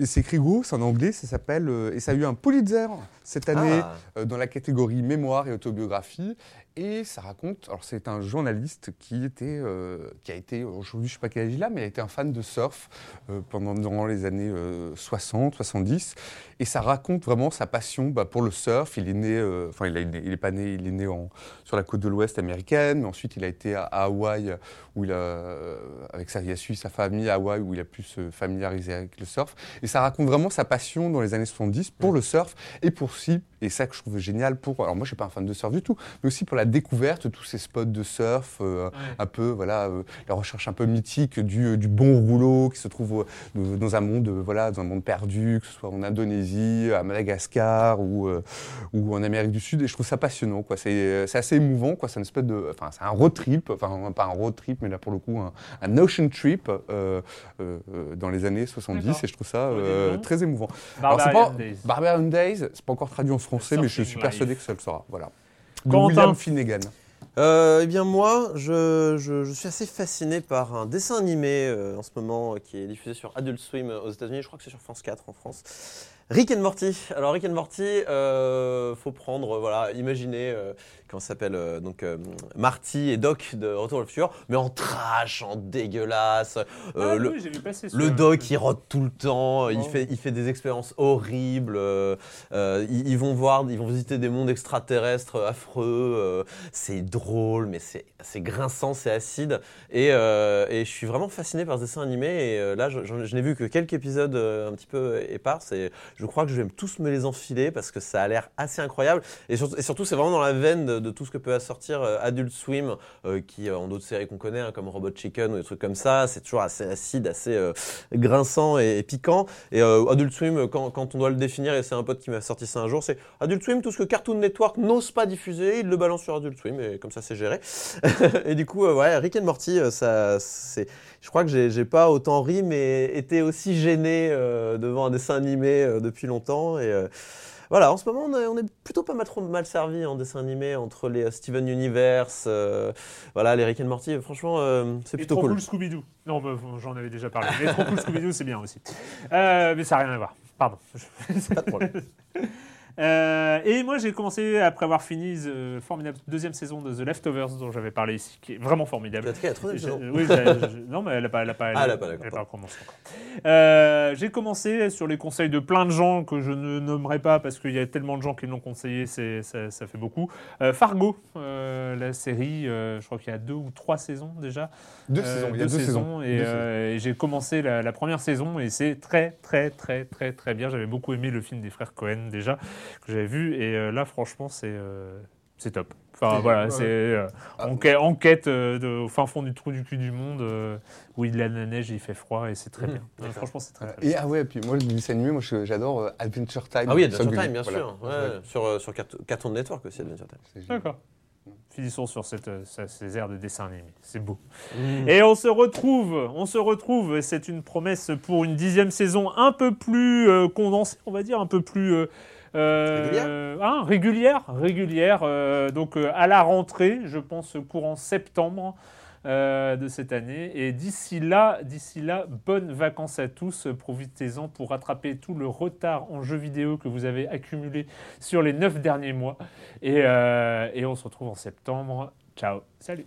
c'est écrit gros, c'est en anglais, ça s'appelle. euh, et ça a eu un Pulitzer cette année Ah. euh, dans la catégorie mémoire et autobiographie. Et ça raconte. Alors, c'est un journaliste qui était, euh, qui a été, aujourd'hui, je sais pas quel âge il a, mais il a été un fan de surf euh, pendant durant les années euh, 60, 70. Et ça raconte vraiment sa passion bah, pour le surf. Il est né, euh, enfin, il, il est pas né, il est né en, sur la côte de l'Ouest américaine, mais ensuite il a été à, à Hawaï, où il a, euh, avec sa, il a suivi sa famille à Hawaï, où il a pu se familiariser avec le surf. Et ça raconte vraiment sa passion dans les années 70 pour le surf et pour si, et ça que je trouve génial pour. Alors moi, je suis pas un fan de surf du tout, mais aussi pour la découverte de tous ces spots de surf, euh, un peu, voilà, euh, la recherche un peu mythique du, du bon rouleau qui se trouve euh, dans un monde, euh, voilà, dans un monde perdu, que ce soit en Indonésie, à Madagascar ou, euh, ou en Amérique du Sud. Et je trouve ça passionnant, quoi. C'est euh, assez émouvant, quoi. C'est espèce de, enfin, c'est un road trip, enfin, pas un road trip, mais là pour le coup, un, un ocean trip euh, euh, euh, dans les années 70. D'accord. Et je trouve ça euh, donc. très émouvant. Alors, c'est Barbarian pas- Days. Barbarian Days, c'est pas encore traduit en français, mais je suis persuadé Life. que ça le sera. Voilà. William Finnegan. Euh, eh bien moi, je, je- je suis assez fasciné par un dessin animé euh, en ce moment euh, qui est diffusé sur Adult Swim aux États-Unis. Je crois que c'est sur France 4 en France. Rick and Morty. Alors Rick and Morty, euh, faut prendre, euh, voilà, imaginez euh, comment s'appelle euh, donc euh, Marty et Doc de Retour vers le futur, mais en trash, en dégueulasse. Ah le, oui, j'ai vu passer le doc, il rote tout le temps, il, fait, il fait des expériences horribles, ils, ils vont voir, ils vont visiter des mondes extraterrestres affreux, c'est drôle, mais c'est c'est grinçant, c'est acide, et, et je suis vraiment fasciné par ce dessin animé, et là, je, je- je n'ai vu que quelques épisodes un petit peu épars, et je crois que je vais tous me les enfiler, parce que ça a l'air assez incroyable, et surtout, c'est vraiment dans la veine de, tout ce que peut sortir euh, Adult Swim, euh, qui, euh, en d'autres séries qu'on connaît, hein, comme Robot Chicken ou des trucs comme ça, c'est toujours assez acide, assez grinçant et, piquant. Et Adult Swim, quand, quand on doit le définir, et c'est un pote qui m'a sorti ça un jour, c'est Adult Swim, tout ce que Cartoon Network n'ose pas diffuser, il le balance sur Adult Swim, et comme ça c'est géré. et du coup, ouais, Rick and Morty, ça, c'est, je crois que j'ai, pas autant ri, mais été aussi gêné devant un dessin animé depuis longtemps. Et euh, voilà, en ce moment, on est, on est plutôt pas mal, trop mal servi en dessin animé entre les euh, Steven Universe, euh, voilà, les Rick and Morty. Franchement, c'est plutôt trop cool. cool Scooby-Doo. Non, bah, j'en avais déjà parlé. Mais trop cool Scooby-Doo, c'est bien aussi. Mais ça n'a rien à voir. Pardon. Pas de problème. Euh, et moi, j'ai commencé, après avoir fini The formidable deuxième saison de The Leftovers, dont j'avais parlé ici, qui est vraiment formidable. Tu as attaqué la troisième saison Oui, non, mais elle n'a pas, elle a pas, Ah, elle a pas, elle a pas commencé encore. Euh, j'ai commencé sur les conseils de plein de gens que je ne nommerai pas parce qu'il y a tellement de gens qui l'ont conseillé, ça, ça fait beaucoup. Euh, Fargo, euh, la série, euh, je crois qu'il y a deux ou trois saisons déjà. Deux Euh, saisons, il y a deux saisons. Et, euh, j'ai commencé la, la première saison et c'est très, très, très, très, très bien. J'avais beaucoup aimé le film des frères Cohen déjà, que j'avais vu. Et euh, là, franchement, c'est euh, c'est top. Enfin, voilà, ouais. c'est euh, Ah. enquête, enquête, euh, de- au fin fond du trou du cul du monde euh, où il a la neige et il fait froid et c'est très Mhm. bien. Ouais, franchement, c'est très, très Et bien. ah ouais, puis moi, le dessin animé, moi, j'adore euh, Adventure Time. Ah oui, Adventure. Time, bien Voilà. sûr. Ouais, Sur, euh, sur Cart- Cartoon Network aussi, Adventure Time. D'accord. Finissons sur cette, ces airs de dessin animé. C'est beau. Mm. Et on se retrouve, on se retrouve, et c'est une promesse pour une dixième saison un peu plus euh, condensée, on va dire, un peu plus euh, Euh, hein, régulière, régulière. euh, donc euh, à la rentrée, je pense courant septembre de cette année. Et d'ici là, d'ici là, bonnes vacances à tous. Profitez-en pour rattraper tout le retard en jeux vidéo que vous avez accumulé sur les neuf derniers mois. Et on se retrouve en septembre. Ciao, salut.